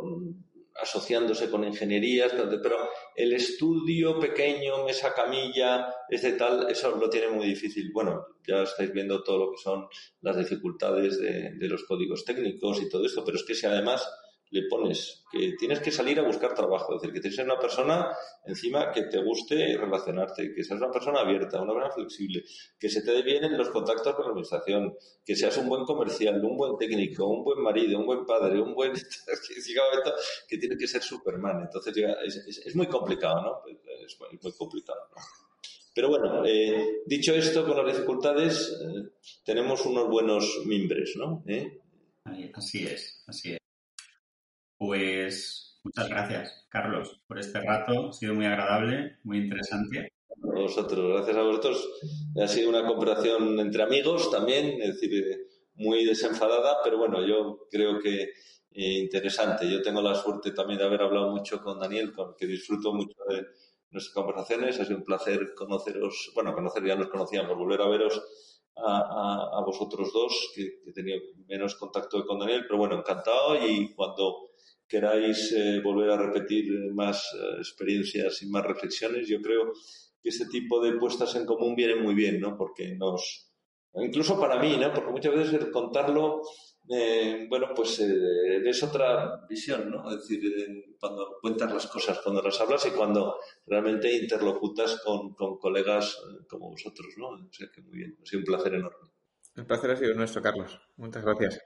asociándose con ingenierías, pero el estudio pequeño, mesa camilla, este tal, eso lo tiene muy difícil. Bueno, ya estáis viendo todo lo que son las dificultades de, de los códigos técnicos y todo esto, pero es que si además le pones que tienes que salir a buscar trabajo, es decir, que tienes que ser una persona encima que te guste relacionarte, que seas una persona abierta, una persona flexible, que se te dé bien en los contactos con la administración, que seas un buen comercial, un buen técnico, un buen marido, un buen padre, un buen... que tiene que ser Superman. Entonces es, es, muy complicado, ¿no? Es, muy complicado, ¿no? Pero bueno, eh, dicho esto, con las dificultades, eh, tenemos unos buenos mimbres, ¿no? ¿Eh? Así es, así es. Pues muchas gracias, Carlos, por este rato. Ha sido muy agradable, muy interesante. A vosotros, gracias a vosotros. Ha sido una cooperación entre amigos también, es decir, muy desenfadada, pero bueno, yo creo que interesante. Yo tengo la suerte también de haber hablado mucho con Daniel, con que disfruto mucho de nuestras conversaciones. Ha sido un placer conoceros, bueno, conocer ya nos conocíamos, volver a veros a, vosotros dos, que, he tenido menos contacto con Daniel, pero bueno, encantado y cuando queráis eh, volver a repetir más eh, experiencias y más reflexiones, yo creo que este tipo de puestas en común vienen muy bien, ¿no? Porque nos, incluso para mí, ¿no? Porque muchas veces el contarlo eh, bueno, pues eh, es otra visión, ¿no? Es decir, eh, cuando cuentas las cosas, cuando las hablas y cuando realmente interlocutas con, con colegas como vosotros, ¿no? O sea que muy bien, ha sido un placer enorme. El placer ha sido nuestro, Carlos. Muchas gracias.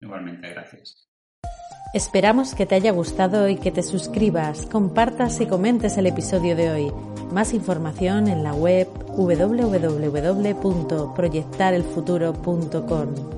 Igualmente, gracias. Esperamos que te haya gustado y que te suscribas, compartas y comentes el episodio de hoy. Más información en la web www.proyectarelfuturo.com.